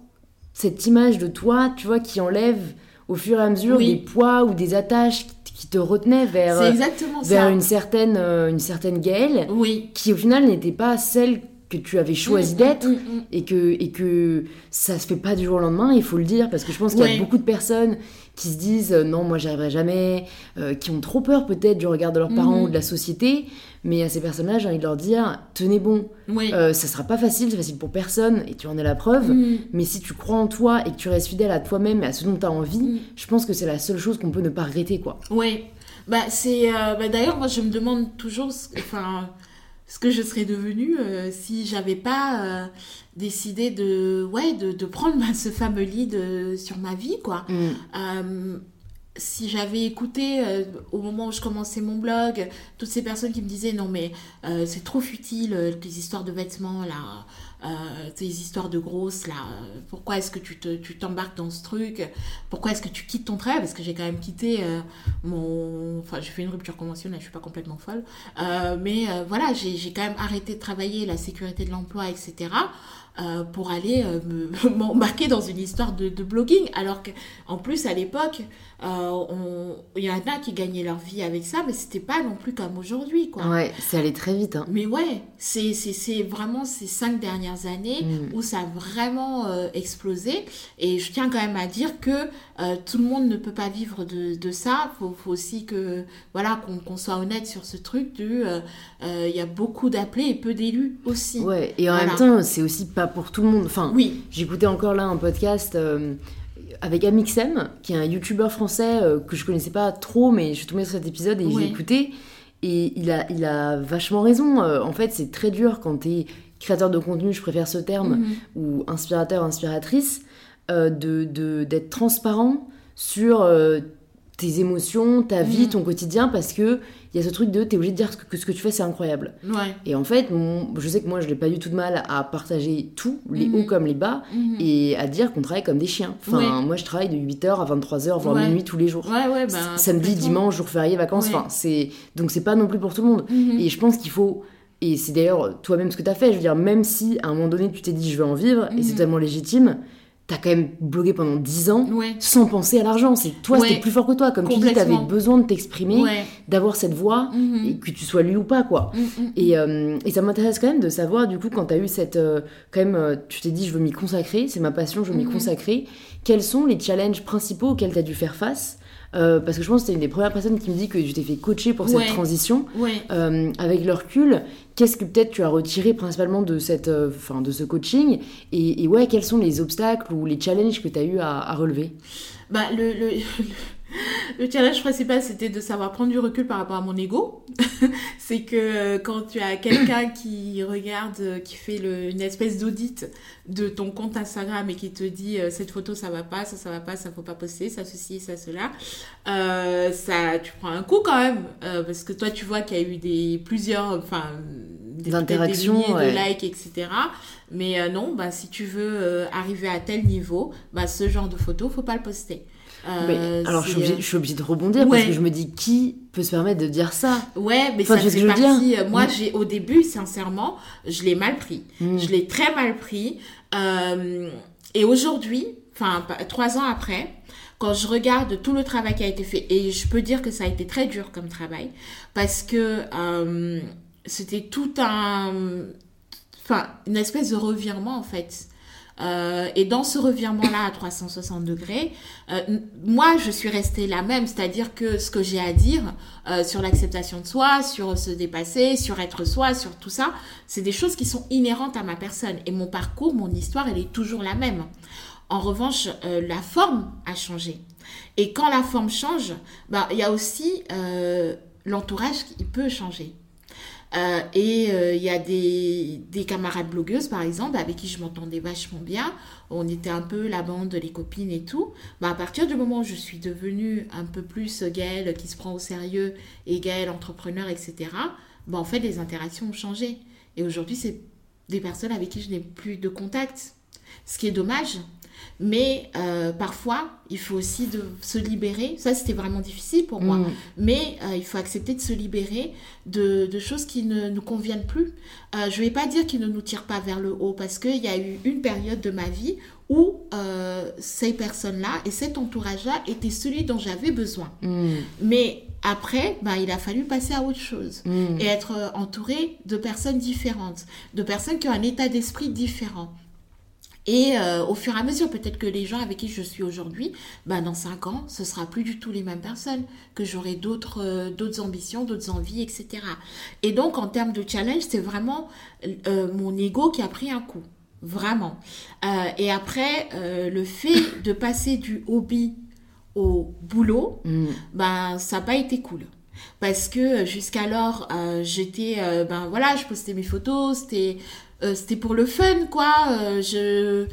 [SPEAKER 1] cette image de toi, tu vois, qui enlève au fur et à mesure
[SPEAKER 2] Oui.
[SPEAKER 1] des poids ou des attaches qui, te retenaient vers,
[SPEAKER 2] exactement
[SPEAKER 1] vers une certaine, euh, une certaine Gaëlle,
[SPEAKER 2] Oui.
[SPEAKER 1] qui au final n'était pas celle que tu avais choisi
[SPEAKER 2] Mm,
[SPEAKER 1] d'être.
[SPEAKER 2] mm, mm,
[SPEAKER 1] Et que, et que ça se fait pas du jour au lendemain, il faut le dire, parce que je pense qu'il y a beaucoup de personnes qui se disent euh, non, moi j'y arriverai jamais, euh, qui ont trop peur peut-être du regard de leurs parents
[SPEAKER 2] Mhm.
[SPEAKER 1] ou de la société, mais à ces personnes-là, j'ai envie de leur dire tenez bon.
[SPEAKER 2] Oui.
[SPEAKER 1] euh, ça sera pas facile, c'est facile pour personne, et tu en es la preuve,
[SPEAKER 2] Mm.
[SPEAKER 1] mais si tu crois en toi et que tu restes fidèle à toi-même et à ce dont tu as envie,
[SPEAKER 2] Mm.
[SPEAKER 1] je pense que c'est la seule chose qu'on peut ne pas regretter, quoi.
[SPEAKER 2] Ouais. Bah, c'est. euh, bah, D'ailleurs, moi, je me demande toujours enfin, ce que je serais devenue euh, si j'avais pas euh, décidé de, ouais, de, de prendre bah, ce fameux lead euh, sur ma vie, quoi.
[SPEAKER 1] Mm.
[SPEAKER 2] Euh, si j'avais écouté au moment où je commençais mon blog toutes ces personnes qui me disaient non mais c'est trop futile tes histoires de vêtements là euh, tes histoires de grosses là euh, pourquoi est-ce que tu te tu t'embarques dans ce truc? Pourquoi est-ce que tu quittes ton travail? Parce que j'ai quand même quitté euh, mon enfin j'ai fait une rupture conventionnelle je suis pas complètement folle. Mais voilà j'ai j'ai quand même arrêté de travailler la sécurité de l'emploi etc euh, pour aller euh, me- m'embarquer dans une histoire de, de blogging. Alors qu'en plus, à l'époque, euh, il y en a qui gagnaient leur vie avec ça, mais c'était pas non plus comme aujourd'hui, quoi.
[SPEAKER 1] Ouais, c'est allé très vite. Hein.
[SPEAKER 2] Mais ouais, c'est c'est- c'est vraiment ces cinq dernières années
[SPEAKER 1] Mm.
[SPEAKER 2] où ça a vraiment explosé. Et je tiens quand même à dire que tout le monde ne peut pas vivre de, de ça. Faut, faut aussi que voilà qu'on qu'on soit honnête sur ce truc du. Il y a beaucoup d'appelés et peu d'élus aussi.
[SPEAKER 1] Ouais, et en
[SPEAKER 2] Voilà.
[SPEAKER 1] même temps, c'est aussi pas pour tout le monde. Enfin,
[SPEAKER 2] Oui.
[SPEAKER 1] J'écoutais encore là un podcast euh, avec Amixem, qui est un youtubeur français euh, que je connaissais pas trop, mais je suis tombée sur cet épisode et
[SPEAKER 2] Ouais.
[SPEAKER 1] j'ai écouté. Et il a, il a vachement raison. Euh, en fait, c'est très dur quand t'es créateur de contenu, je préfère ce terme,
[SPEAKER 2] Mhm.
[SPEAKER 1] ou inspirateur, inspiratrice, euh, de de- d'être transparent sur tes émotions, ta vie,
[SPEAKER 2] Mhm.
[SPEAKER 1] ton quotidien, parce que il y a ce truc de t'es obligé de dire que, que ce que tu fais c'est incroyable.
[SPEAKER 2] Ouais.
[SPEAKER 1] Et en fait, mon- je sais que moi je n'ai pas du tout de mal à partager tout, les
[SPEAKER 2] Mhm.
[SPEAKER 1] hauts comme les bas,
[SPEAKER 2] Mhm.
[SPEAKER 1] et à dire qu'on travaille comme des chiens. Enfin,
[SPEAKER 2] Ouais.
[SPEAKER 1] moi je travaille de 8h à 23h, voire
[SPEAKER 2] Ouais.
[SPEAKER 1] minuit tous les jours.
[SPEAKER 2] Ben.
[SPEAKER 1] Samedi, dimanche, jour férié, vacances, enfin, c'est donc c'est pas non plus pour tout le monde. Et je pense qu'il faut et c'est d'ailleurs toi-même ce que tu as fait, je veux dire même si à un moment donné tu t'es dit je veux en vivre et c'est totalement légitime, t'as quand même blogué pendant 10 ans
[SPEAKER 2] Ouais.
[SPEAKER 1] sans penser à l'argent, c'est toi
[SPEAKER 2] Ouais.
[SPEAKER 1] c'était plus fort que toi comme tu dis, t'avais besoin de t'exprimer,
[SPEAKER 2] Ouais.
[SPEAKER 1] d'avoir cette voix
[SPEAKER 2] Mhm.
[SPEAKER 1] et que tu sois lu ou pas quoi.
[SPEAKER 2] Mhm.
[SPEAKER 1] Et, euh, et ça m'intéresse quand même de savoir, du coup, quand tu as eu cette. euh, quand même, euh, tu t'es dit, je veux m'y consacrer, c'est ma passion, je veux m'y
[SPEAKER 2] Mhm.
[SPEAKER 1] consacrer. Quels sont les challenges principaux auxquels tu as dû faire face Euh, Parce que je pense que tu une des premières personnes qui me dit que tu t'es fait coacher pour
[SPEAKER 2] Ouais.
[SPEAKER 1] cette transition.
[SPEAKER 2] Ouais.
[SPEAKER 1] Euh, avec le recul, qu'est-ce que peut-être tu as retiré principalement de, cette, euh, enfin, de ce coaching et, et ouais, quels sont les obstacles ou les challenges que tu as eu à, à relever?
[SPEAKER 2] Bah, le, le, Le challenge principal, c'était de savoir prendre du recul par rapport à mon ego. c'est que euh, quand tu as quelqu'un qui regarde, euh, qui fait le, une espèce d'audit de ton compte Instagram et qui te dit euh, cette photo ça va pas, ça ça va pas, ça faut pas poster, ça ceci, ça cela, ça tu prends un coup quand même parce que toi tu vois qu'il y a eu des plusieurs, enfin
[SPEAKER 1] des interactions,
[SPEAKER 2] de likes, etc. Mais non, bah si tu veux arriver à tel niveau, bah ce genre de photo faut pas le poster.
[SPEAKER 1] Euh, alors, je suis, obligée, de rebondir parce que je me dis qui peut se permettre de dire ça?
[SPEAKER 2] Ouais, mais ça fait partie. Euh, moi, j'ai au début, sincèrement, je l'ai mal pris. Hmm. Je l'ai très mal pris. Euh, et aujourd'hui, enfin, trois ans après, quand je regarde tout le travail qui a été fait, et je peux dire que ça a été très dur comme travail, parce que c'était tout un. Enfin, une espèce de revirement en fait. Euh, et dans ce revirement-là à 360 degrés, euh, moi, je suis restée la même, c'est-à-dire que ce que j'ai à dire euh, sur l'acceptation de soi, sur se dépasser, sur être soi, sur tout ça, c'est des choses qui sont inhérentes à ma personne. Et mon parcours, mon histoire, elle est toujours la même. En revanche, la forme a changé. Et quand la forme change, bah, il y a aussi l'entourage qui peut changer. Euh, et euh, il y a des, des, camarades blogueuses, par exemple, avec qui je m'entendais vachement bien. On était un peu la bande, les copines et tout. Bah, à partir du moment où je suis devenue un peu plus Gaëlle qui se prend au sérieux et Gaëlle entrepreneur, etc., bah, en fait, les interactions ont changé. Et aujourd'hui, c'est des personnes avec qui je n'ai plus de contact. Ce qui est dommage, mais euh, parfois, il faut aussi de se libérer. Ça, c'était vraiment difficile pour moi. Mm. Mais euh, il faut accepter de se libérer de, de choses qui ne nous conviennent plus. Euh, je ne vais pas dire qu'ils ne nous tirent pas vers le haut parce qu'il y a eu une période de ma vie où ces personnes-là et cet entourage-là étaient celui dont j'avais besoin. Mm. Mais après, bah, il a fallu passer à autre chose mm. et être entouré de personnes différentes, de personnes qui ont un état d'esprit différent. Et euh, au fur et à mesure, peut-être que les gens avec qui je suis aujourd'hui, bah, dans cinq ans, ce sera plus du tout les mêmes personnes, que j'aurai d'autres euh, d'autres ambitions, d'autres envies, etc. Et donc, en termes de challenge, c'est vraiment euh, mon ego qui a pris un coup. Vraiment. et après, le fait de passer du hobby au boulot, mm. ben, ça n'a pas été cool parce que jusqu'alors j'étais ben voilà je postais mes photos c'était euh, c'était pour le fun, quoi. Euh, je...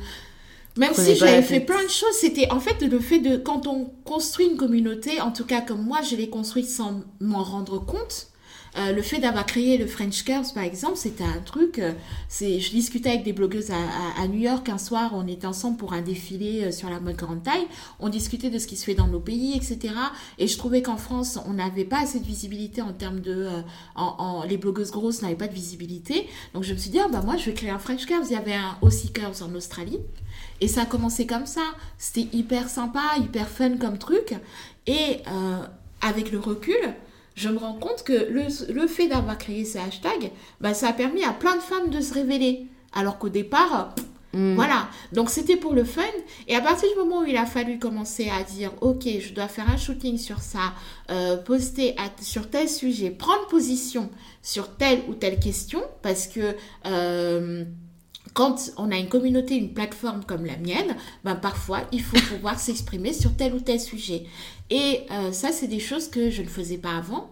[SPEAKER 2] Même si j'avais fait plein de choses, c'était en fait le fait de quand on construit une communauté, en tout cas comme moi je l'ai construite sans m'en rendre compte, euh, le fait d'avoir créé le French Curves, par exemple, c'était un truc. Euh, je discutais avec des blogueuses à, New York un soir, on était ensemble pour un défilé euh, sur la mode grande taille. On discutait de ce qui se fait dans nos pays, etc. Et je trouvais qu'en France, on n'avait pas assez de visibilité en termes de. en, les blogueuses grosses n'avaient pas de visibilité. Donc je me suis dit, ah, bah moi, je vais créer un French Curves. Il y avait un aussi Curves en Australie. Et ça a commencé comme ça. C'était hyper sympa, hyper fun comme truc. Et avec le recul, je me rends compte que le, fait d'avoir créé ces hashtags, bah, ça a permis à plein de femmes de se révéler. Alors qu'au départ, mm. voilà. Donc c'était pour le fun. Et à partir du moment où il a fallu commencer à dire, ok, je dois faire un shooting sur ça, euh, poster sur tel sujet, prendre position sur telle ou telle question, parce que... Euh, quand on a une communauté, une plateforme comme la mienne, ben parfois il faut pouvoir s'exprimer sur tel ou tel sujet. Et euh, ça, c'est des choses que je ne faisais pas avant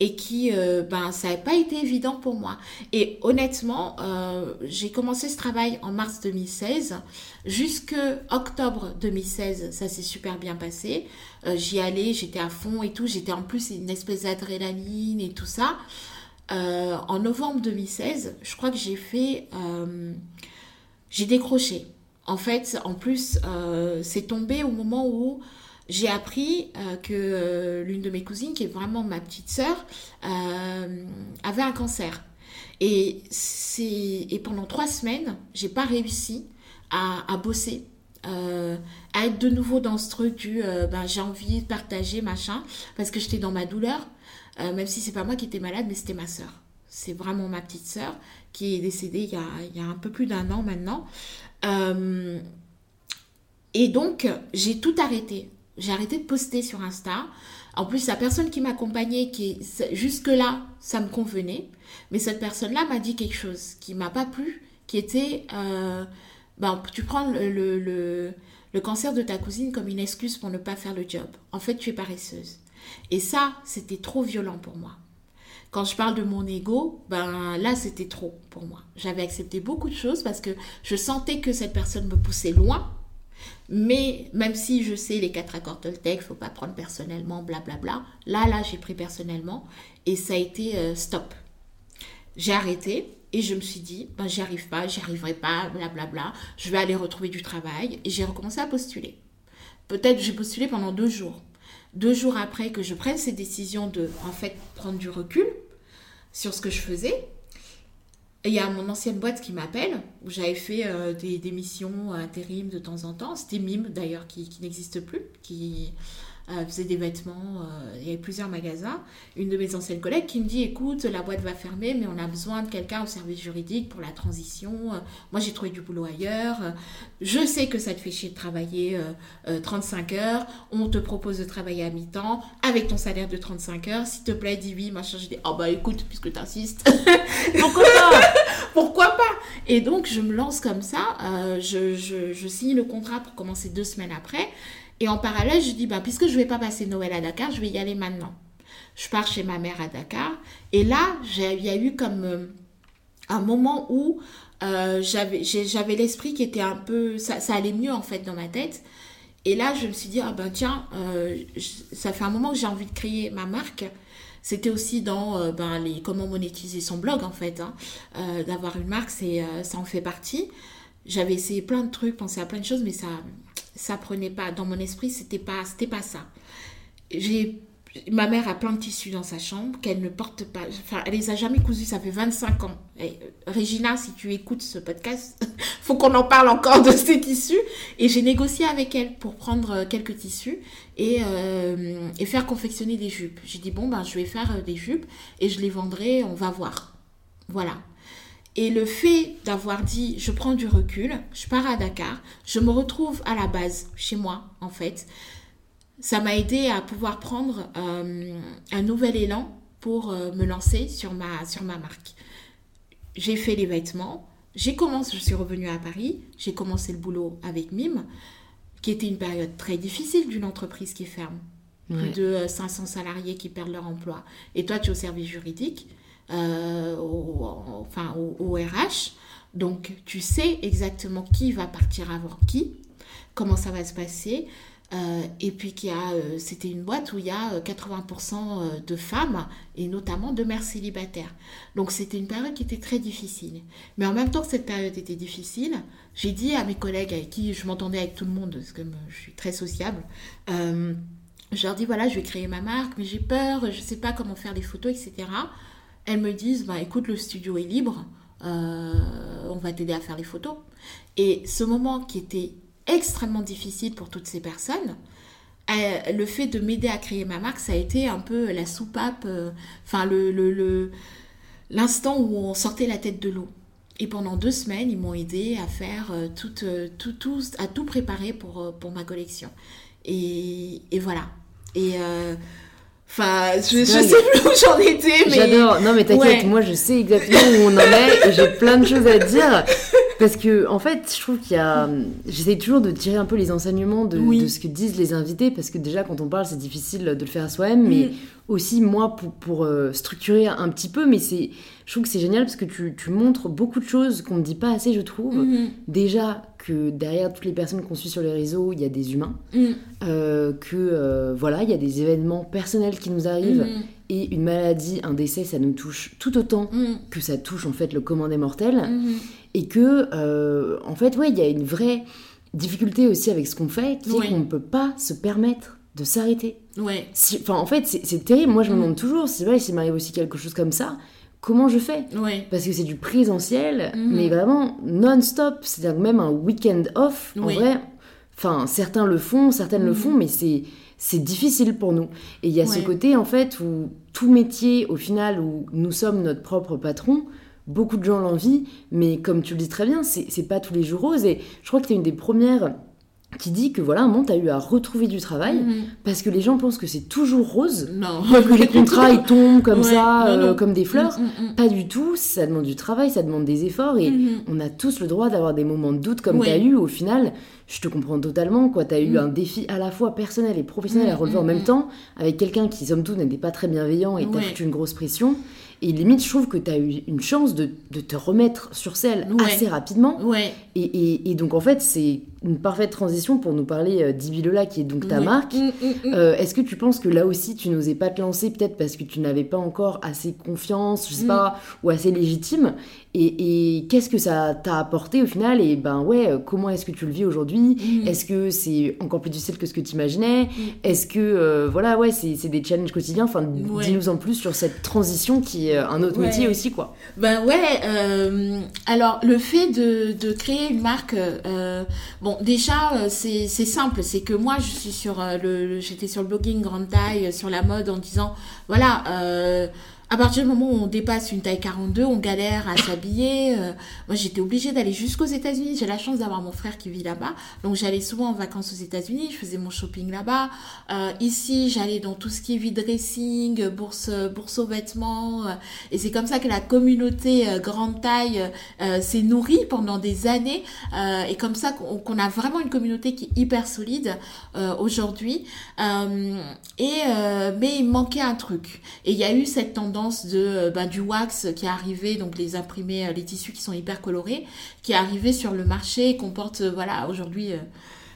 [SPEAKER 2] et qui, euh, ben, ça n'a pas été évident pour moi. Et honnêtement, euh, j'ai commencé ce travail en mars 2016. Jusque octobre 2016, ça s'est super bien passé. J'y allais, j'étais à fond et tout. J'étais en plus une espèce d'adrénaline et tout ça. En novembre 2016, je crois que j'ai fait... j'ai décroché. En fait, en plus, c'est tombé au moment où j'ai appris euh, que euh, l'une de mes cousines, qui est vraiment ma petite sœur, euh, avait un cancer. Et, et pendant trois semaines, j'ai pas réussi à, à bosser, à être de nouveau dans ce truc du ben, j'ai envie de partager, machin, parce que j'étais dans ma douleur, même si c'est pas moi qui étais malade, mais c'était ma sœur. C'est vraiment ma petite sœur qui est décédée il y a, un peu plus d'un an maintenant. et donc, j'ai tout arrêté j'ai arrêté de poster sur Insta. En plus, la personne qui m'accompagnait, qui jusque-là, ça me convenait. Mais cette personne-là m'a dit quelque chose qui m'a pas plu, qui était, euh, ben, tu prends le, le cancer de ta cousine comme une excuse pour ne pas faire le job. En fait, tu es paresseuse. Et ça, c'était trop violent pour moi. Quand je parle de mon ego, ben là, c'était trop pour moi. J'avais accepté beaucoup de choses parce que je sentais que cette personne me poussait loin. Mais même si je sais les quatre accords Toltec, faut pas prendre personnellement, blablabla. Là, là, j'ai pris personnellement et ça a été euh, stop. J'ai arrêté et je me suis dit, ben, j'y arrive pas, j'y arriverai pas, blablabla. Je vais aller retrouver du travail et j'ai recommencé à postuler. Peut-être j'ai postulé pendant deux jours deux jours après que je prenne ces décisions de, en fait, prendre du recul sur ce que je faisais, il y a mon ancienne boîte qui m'appelle, où j'avais fait euh, des, missions intérim de temps en temps. C'était Mime d'ailleurs, qui, qui n'existe plus, qui, euh, faisait des vêtements, euh, il y avait plusieurs magasins. Une de mes anciennes collègues qui me dit écoute, la boîte va fermer, mais on a besoin de quelqu'un au service juridique pour la transition. Euh, moi, j'ai trouvé du boulot ailleurs. je sais que ça te fait chier de travailler 35 heures. On te propose de travailler à mi-temps avec ton salaire de 35 heures. S'il te plaît, dis oui. Machin, je dis oh bah écoute, puisque tu insistes, pourquoi pas Pourquoi pas? Et donc, je me lance comme ça. je, je, je signe le contrat pour commencer deux semaines après. Et en parallèle, je dis, bah, puisque je ne vais pas passer Noël à Dakar, je vais y aller maintenant. Je pars chez ma mère à Dakar. Et là, il y a eu comme euh, un moment où euh, j'avais l'esprit qui était un peu... Ça, allait mieux en fait dans ma tête. Et là, je me suis dit, ah ben tiens, euh, ça fait un moment que j'ai envie de créer ma marque. C'était aussi dans ben, les comment monétiser son blog en fait. Hein. D'avoir une marque, c'est ça en fait partie. J'avais essayé plein de trucs, pensé à plein de choses, mais ça ça prenait pas. Dans mon esprit c'était pas c'était pas ça. J'ai ma mère a plein de tissus dans sa chambre qu'elle ne porte pas. Enfin elle les a jamais cousus ça fait 25 ans. Et, euh, Regina si tu écoutes ce podcast faut qu'on en parle encore de ces tissus. Et j'ai négocié avec elle pour prendre euh, quelques tissus et, euh, et faire confectionner des jupes. J'ai dit bon ben je vais faire des jupes et je les vendrai on va voir. Voilà et le fait d'avoir dit je prends du recul, je pars à Dakar, je me retrouve à la base, chez moi en fait, ça m'a aidé à pouvoir prendre euh, un nouvel élan pour euh, me lancer sur ma, sur ma marque. J'ai fait les vêtements, j'ai commencé, je suis revenue à Paris, j'ai commencé le boulot avec Mime, qui était une période très difficile d'une entreprise qui ferme. Plus de 500 euh, salariés qui perdent leur emploi. Et toi, tu es au service juridique. Euh, au, enfin, au, RH. Donc, tu sais exactement qui va partir avant qui, comment ça va se passer. Euh, et puis qu'il a, euh, c'était une boîte où il y a 80% de femmes et notamment de mères célibataires. Donc c'était une période qui était très difficile. Mais en même temps que cette période était difficile, j'ai dit à mes collègues avec qui je m'entendais avec tout le monde, parce que je suis très sociable, je leur dis voilà, je vais créer ma marque, mais j'ai peur, je ne sais pas comment faire les photos, etc elles me disent bah écoute le studio est libre euh, on va t'aider à faire les photos. Et ce moment qui était extrêmement difficile pour toutes ces personnes euh, le fait de m'aider à créer ma marque ça a été un peu la soupape euh, enfin le l'instant où on sortait la tête de l'eau. Et pendant deux semaines ils m'ont aidé à faire tout, tout, tout, à tout préparer pour, pour ma collection. Et, et voilà. Et Enfin, je, je sais plus où j'en étais, mais.
[SPEAKER 1] J'adore. Non, mais t'inquiète, moi je sais exactement où on en est et j'ai plein de choses à dire. Parce que, en fait, je trouve qu'il y a. J'essaie toujours de tirer un peu les enseignements de, de, ce que disent les invités, parce que déjà, quand on parle, c'est difficile de le faire à soi-même, mais mm. aussi, moi, pour, pour euh, structurer un petit peu, mais c'est. Je trouve que c'est génial parce que tu, tu, montres beaucoup de choses qu'on ne dit pas assez, je trouve. Mm-hmm. Déjà, que derrière toutes les personnes qu'on suit sur les réseaux, il y a des humains. Mm. Euh, que, euh, voilà, il y a des événements personnels qui nous arrivent. Mm-hmm. Et une maladie, un décès, ça nous touche tout autant mm. que ça touche, en fait, le commun des mortels. Et que euh, en fait ouais il y a une vraie difficulté aussi avec ce qu'on fait qui est qu'on ne peut pas se permettre de s'arrêter
[SPEAKER 2] ouais
[SPEAKER 1] en fait c'est terrible moi je me mm. demande toujours si s'il m'arrive aussi quelque chose comme ça comment je fais
[SPEAKER 2] ouais.
[SPEAKER 1] parce que c'est du présentiel mm-hmm. mais vraiment non-stop c'est-à-dire même un week-end off en vrai enfin certains le font certaines le mm-hmm. font mais c'est c'est difficile pour nous et il y a ce côté en fait où tout métier au final où nous sommes notre propre patron beaucoup de gens l'envient, mais comme tu le dis très bien, c'est pas tous les jours rose. Et je crois que tu es une des premières qui dit que voilà, un moment, tu as eu à retrouver du travail
[SPEAKER 2] Mhm.
[SPEAKER 1] parce que les gens pensent que c'est toujours rose,
[SPEAKER 2] Non.
[SPEAKER 1] que les contrats ils tombent comme
[SPEAKER 2] Ouais,
[SPEAKER 1] ça,
[SPEAKER 2] non,
[SPEAKER 1] euh, comme des fleurs.
[SPEAKER 2] Mm, mm,
[SPEAKER 1] Pas du tout, ça demande du travail, ça demande des efforts et
[SPEAKER 2] Mhm.
[SPEAKER 1] on a tous le droit d'avoir des moments de doute comme
[SPEAKER 2] Oui.
[SPEAKER 1] tu as eu. Au final, je te comprends totalement. quoi. Tu as eu
[SPEAKER 2] Mm.
[SPEAKER 1] un défi à la fois personnel et professionnel à
[SPEAKER 2] Mm,
[SPEAKER 1] relever en
[SPEAKER 2] mm,
[SPEAKER 1] même
[SPEAKER 2] mm.
[SPEAKER 1] temps avec quelqu'un qui, somme toute, n'était pas très bienveillant et t'a
[SPEAKER 2] Ouais.
[SPEAKER 1] une grosse pression. Et limite, je trouve que tu as eu une chance de, de te remettre sur selle
[SPEAKER 2] Ouais.
[SPEAKER 1] assez rapidement.
[SPEAKER 2] mm. Ouais.
[SPEAKER 1] Et, et- et donc, en fait, c'est une parfaite transition pour nous parler euh, d'Ibilola, qui est donc ta
[SPEAKER 2] Ouais.
[SPEAKER 1] marque.
[SPEAKER 2] Mm, mm, mm.
[SPEAKER 1] Euh, Est-ce que tu penses que là aussi tu n'osais pas te lancer peut-être parce que tu n'avais pas encore assez confiance, je sais
[SPEAKER 2] Mm.
[SPEAKER 1] pas, ou assez légitime? Et, et qu'est-ce que ça t'a apporté au final? Et ben ouais, euh, comment est-ce que tu le vis aujourd'hui?
[SPEAKER 2] Mm.
[SPEAKER 1] Est-ce que c'est encore plus difficile que ce que tu imaginais?
[SPEAKER 2] Mm.
[SPEAKER 1] Est-ce que euh, voilà ouais c'est des challenges quotidiens? Enfin
[SPEAKER 2] Ouais.
[SPEAKER 1] dis-nous en plus sur cette transition qui est un autre
[SPEAKER 2] Ouais.
[SPEAKER 1] métier aussi quoi.
[SPEAKER 2] Ben ouais, euh, alors le fait de, de créer une marque, euh, déjà euh, c'est simple, c'est que moi je suis sur euh, le, j'étais sur le blogging grande taille, euh, sur la mode en disant voilà, à partir du moment où on dépasse une taille 42, on galère à s'habiller. euh, moi j'étais obligée d'aller jusqu'aux États-Unis, j'ai la chance d'avoir mon frère qui vit là-bas, donc j'allais souvent en vacances aux États-Unis, je faisais mon shopping là-bas. Euh, ici j'allais dans tout ce qui est vide dressing, bourse, bourse aux vêtements. euh, et c'est comme ça que la communauté euh, grande taille euh, s'est nourrie pendant des années. Euh, et comme ça qu'on qu'on a vraiment une communauté qui est hyper solide euh, aujourd'hui. Euh, et euh, mais il manquait un truc. Et il y a eu cette tendance de euh, ben, du wax qui est arrivé, donc les imprimés, euh, les tissus qui sont hyper colorés, qui est arrivé sur le marché et qu'on porte, euh, voilà, aujourd'hui.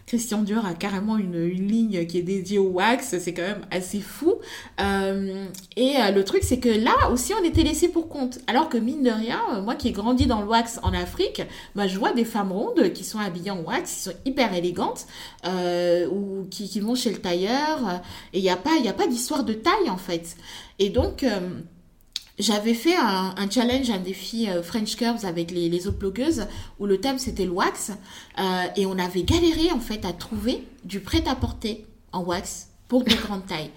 [SPEAKER 2] Christian Dior a carrément une, une ligne qui est dédiée au wax, c'est quand même assez fou. Et le truc, c'est que là aussi, on était laissé pour compte. Alors que mine de rien, moi qui ai grandi dans le wax en Afrique, bah, je vois des femmes rondes qui sont habillées en wax, qui sont hyper élégantes, ou qui, vont chez le tailleur. et il n'y a pas, pas d'histoire de taille en fait. Et donc. J'avais fait un, un challenge, un défi euh, French Curves avec les, les autres blogueuses où le thème c'était le wax euh, et on avait galéré en fait à trouver du prêt-à-porter en wax pour de grandes tailles.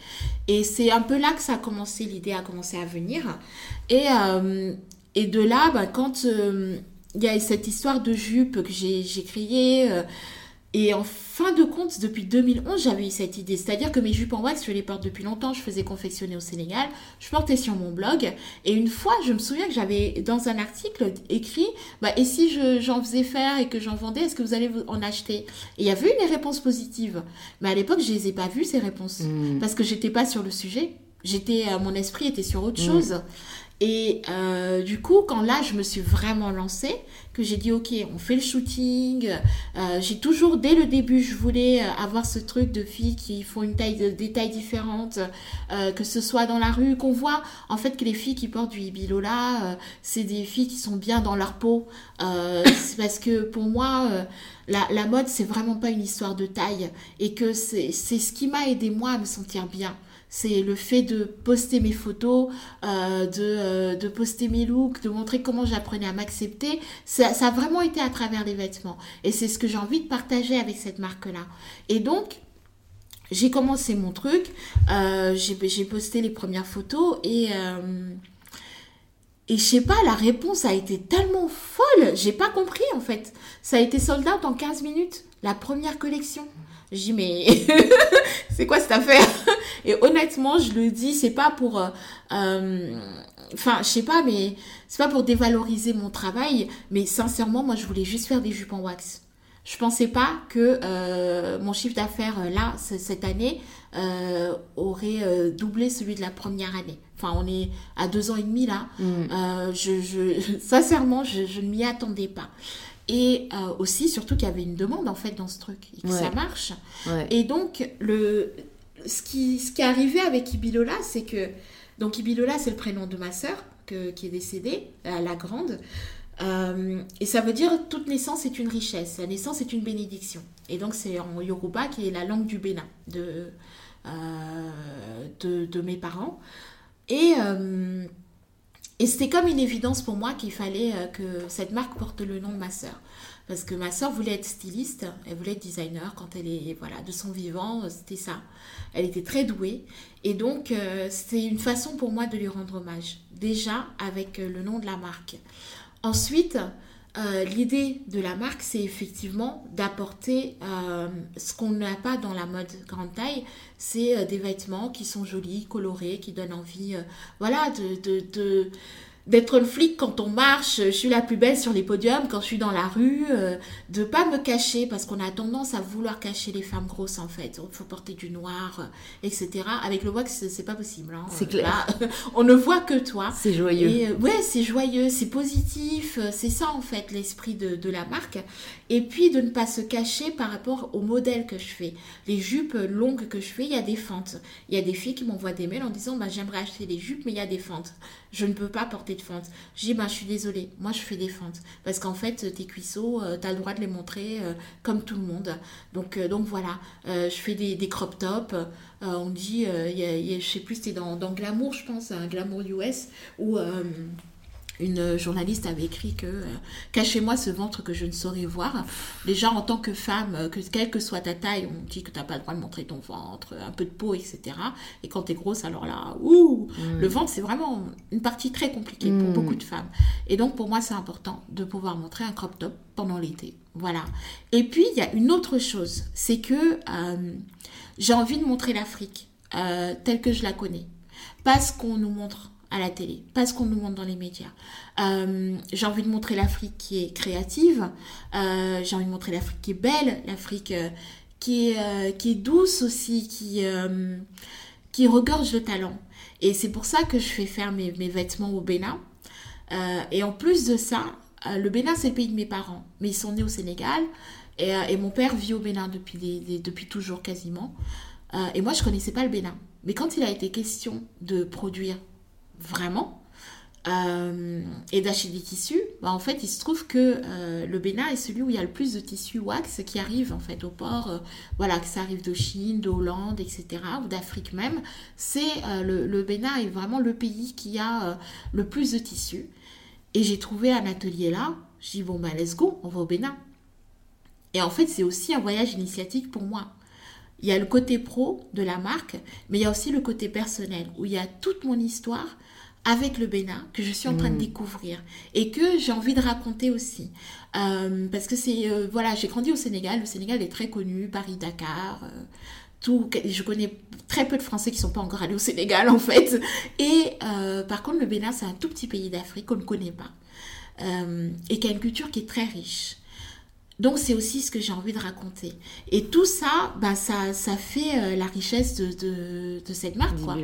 [SPEAKER 2] Et c'est un peu là que ça a commencé, l'idée a commencé à venir. Et, euh, et de là, bah, quand il y a cette histoire de jupe que j'ai créée, et en fin de compte, depuis 2011, j'avais eu cette idée. C'est-à-dire que mes jupes en wax, je les porte depuis longtemps. Je faisais confectionner au Sénégal. Je portais sur mon blog. Et une fois, je me souviens que j'avais, dans un article, écrit bah, Et si je- j'en faisais faire et que j'en vendais, est-ce que vous allez en acheter? Et il y avait eu des réponses positives. Mais à l'époque, je les ai pas vues, ces réponses.
[SPEAKER 1] Mm.
[SPEAKER 2] Parce que j'étais pas sur le sujet. J'étais, euh, mon esprit était sur autre chose. Et euh, du coup, quand là, je me suis vraiment lancée, que j'ai dit, OK, on fait le shooting. euh, j'ai toujours, dès le début, je voulais euh, avoir ce truc de filles qui font une taille, des tailles différentes, euh, que ce soit dans la rue, qu'on voit en fait que les filles qui portent du Ibilola, euh, c'est des filles qui sont bien dans leur peau. Euh, parce que pour moi, euh, la, la mode, c'est vraiment pas une histoire de taille. Et que c'est ce qui m'a aidé moi à me sentir bien. C'est le fait de poster mes photos, euh, de, euh, de poster mes looks, de montrer comment j'apprenais à m'accepter. Ça, ça a vraiment été à travers les vêtements. Et c'est ce que j'ai envie de partager avec cette marque-là. Et donc, j'ai commencé mon truc, euh, j'ai posté les premières photos et... et je sais pas, la réponse a été tellement folle, j'ai pas compris en fait. Ça a été sold out en 15 minutes, la première collection. J'ai dit, mais c'est quoi cette affaire? Et honnêtement, je le dis, c'est pas pour. euh, euh, Enfin, je sais pas, mais c'est pas pour dévaloriser mon travail, mais sincèrement, moi, je voulais juste faire des jupes en wax. Je pensais pas que euh, mon chiffre d'affaires euh, là, cette année, euh, aurait euh, doublé celui de la première année. Enfin, on est à deux ans et demi là.
[SPEAKER 1] Mm.
[SPEAKER 2] Euh, je, je, sincèrement, je, je ne m'y attendais pas. Et euh, aussi, surtout qu'il y avait une demande en fait dans ce truc et que
[SPEAKER 1] Ouais.
[SPEAKER 2] ça marche.
[SPEAKER 1] Ouais.
[SPEAKER 2] Et donc, le, ce, qui, ce qui est arrivé avec Ibilola, c'est que. Donc, Ibilola, c'est le prénom de ma sœur que- qui est décédée, euh, la grande. Euh, et ça veut dire toute naissance est une richesse. La naissance est une bénédiction. Et donc, c'est en Yoruba qui est la langue du Bénin de, euh, de, de mes parents. Et. Et c'était comme une évidence pour moi qu'il fallait euh, que cette marque porte le nom de ma sœur. Parce que ma sœur voulait être styliste, elle voulait être designer quand elle est, voilà, de son vivant, euh, c'était ça. Elle était très douée. Et donc, euh, c'était une façon pour moi de lui rendre hommage. Déjà, avec le nom de la marque. Ensuite, euh, l'idée de la marque, c'est effectivement d'apporter euh, ce qu'on n'a pas dans la mode grande taille. C'est des vêtements qui sont jolis, colorés, qui donnent envie, voilà, de d'être le flic quand on marche, je suis la plus belle sur les podiums quand je suis dans la rue, euh, de pas me cacher parce qu'on a tendance à vouloir cacher les femmes grosses en fait. Il faut porter du noir, euh, etc. Avec le wax, c'est pas possible. Hein.
[SPEAKER 1] C'est clair.
[SPEAKER 2] on ne voit que toi.
[SPEAKER 1] C'est joyeux.
[SPEAKER 2] Et, euh, ouais, c'est joyeux, c'est positif. C'est ça en fait l'esprit de, de, la marque. Et puis de ne pas se cacher par rapport au modèle que je fais. Les jupes longues que je fais, il y a des fentes. Il y a des filles qui m'envoient des mails en disant bah, j'aimerais acheter des jupes, mais il y a des fentes. Je ne peux pas porter de fentes. Je dis bah, je suis désolée, moi je fais des fentes. Parce qu'en fait, tes cuisseaux, euh, tu as le droit de les montrer euh, comme tout le monde. Donc, euh, voilà, je fais des, crop tops. on dit, y a, sais plus, c'était dans, Glamour, je pense, un Glamour US, où une journaliste avait écrit que euh, cachez-moi ce ventre que je ne saurais voir. Déjà en tant que femme, euh, que quelle que soit ta taille, on dit que tu n'as pas le droit de montrer ton ventre, un peu de peau, etc. Et quand tu es grosse, alors là, ouh, mm. le ventre c'est vraiment une partie très compliquée pour mm. beaucoup de femmes. Et donc pour moi c'est important de pouvoir montrer un crop top pendant l'été. Voilà. Et puis il y a une autre chose, c'est que euh, j'ai envie de montrer l'Afrique telle que je la connais. Parce qu'on nous montre à la télé, pas ce qu'on nous montre dans les médias. Euh, j'ai envie de montrer l'Afrique qui est créative, euh, j'ai envie de montrer l'Afrique qui est belle, l'Afrique euh, qui, est, qui est douce aussi, qui, qui regorge de talent. Et c'est pour ça que je fais faire mes, mes vêtements au Bénin. et en plus de ça, le Bénin c'est le pays de mes parents, mais ils sont nés au Sénégal. Et, et mon père vit au Bénin depuis, depuis toujours quasiment. et moi je connaissais pas le Bénin. Mais quand il a été question de produire vraiment, euh, et d'acheter des tissus, bah, en fait, il se trouve que euh, le Bénin est celui où il y a le plus de tissus wax qui arrivent en fait au port. Euh, voilà, que ça arrive de Chine, d'Hollande, etc., ou d'Afrique même. C'est le, Bénin est vraiment le pays qui a le plus de tissus. Et j'ai trouvé un atelier là. Je dis bon bah let's go, on va au Bénin. Et en fait, c'est aussi un voyage initiatique pour moi. Il y a le côté pro de la marque, mais il y a aussi le côté personnel où il y a toute mon histoire avec le Bénin que je suis en train de mm. découvrir et que j'ai envie de raconter aussi. Euh, parce que c'est, euh, voilà, j'ai grandi au Sénégal, le Sénégal est très connu, Paris-Dakar. Euh, tout, je connais très peu de Français qui sont pas encore allés au Sénégal en fait. Et par contre, le Bénin, c'est un tout petit pays d'Afrique qu'on ne connaît pas et qui a une culture qui est très riche. Donc c'est aussi ce que j'ai envie de raconter. Et tout ça, bah, ça, ça fait euh, la richesse de, de, de cette marque. Quoi.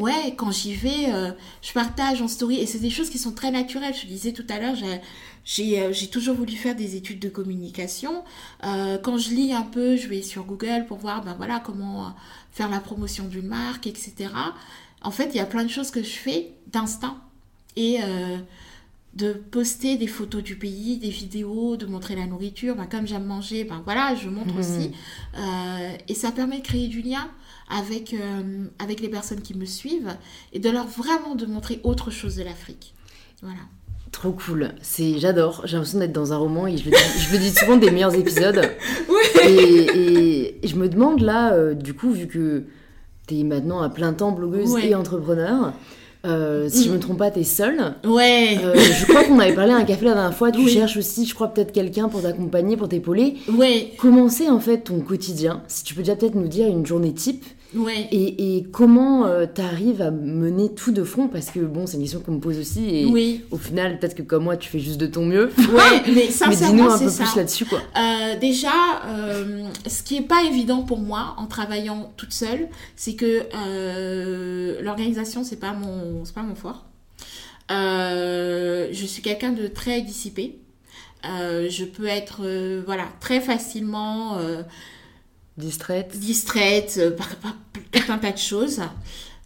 [SPEAKER 2] ouais. quand j'y vais, euh, je partage en story. Et c'est des choses qui sont très naturelles. Je disais tout à l'heure, j'ai euh, toujours voulu faire des études de communication. quand je lis un peu, je vais sur Google pour voir ben, voilà, comment faire la promotion d'une marque, etc. En fait, il y a plein de choses que je fais d'instinct. Et de poster des photos du pays, des vidéos, de montrer la nourriture. Ben, comme j'aime manger, ben voilà, je montre mhm. aussi. Euh, et ça permet de créer du lien avec, euh, avec les personnes qui me suivent et de leur vraiment de montrer autre chose de l'Afrique. Voilà.
[SPEAKER 1] Trop cool, c'est j'adore. J'ai l'impression d'être dans un roman et je le dis, je le dis souvent des meilleurs épisodes. oui. et, je me demande là, euh, du coup, vu que tu es maintenant à plein temps blogueuse et entrepreneur, euh, si je me trompe pas, t'es seule.
[SPEAKER 2] Ouais.
[SPEAKER 1] Euh, je crois qu'on avait parlé à un café la dernière fois. Tu cherches aussi, je crois, peut-être quelqu'un pour t'accompagner, pour t'épauler.
[SPEAKER 2] Ouais.
[SPEAKER 1] Comment c'est en fait ton quotidien? Si tu peux déjà peut-être nous dire une journée type
[SPEAKER 2] Ouais.
[SPEAKER 1] Et, comment euh, tu arrives à mener tout de front? Parce que bon, c'est une question qu'on me pose aussi. Et
[SPEAKER 2] oui.
[SPEAKER 1] au final, peut-être que comme moi, tu fais juste de ton mieux.
[SPEAKER 2] Ouais, mais sincèrement,
[SPEAKER 1] c'est ça. un peu plus là-dessus, quoi.
[SPEAKER 2] Euh, déjà, euh, ce qui est pas évident pour moi en travaillant toute seule, c'est que l'organisation, c'est pas mon, c'est pas mon fort. je suis quelqu'un de très dissipé. je peux être, voilà, très facilement
[SPEAKER 1] Distraite.
[SPEAKER 2] Distraite euh, par, tout un tas de choses.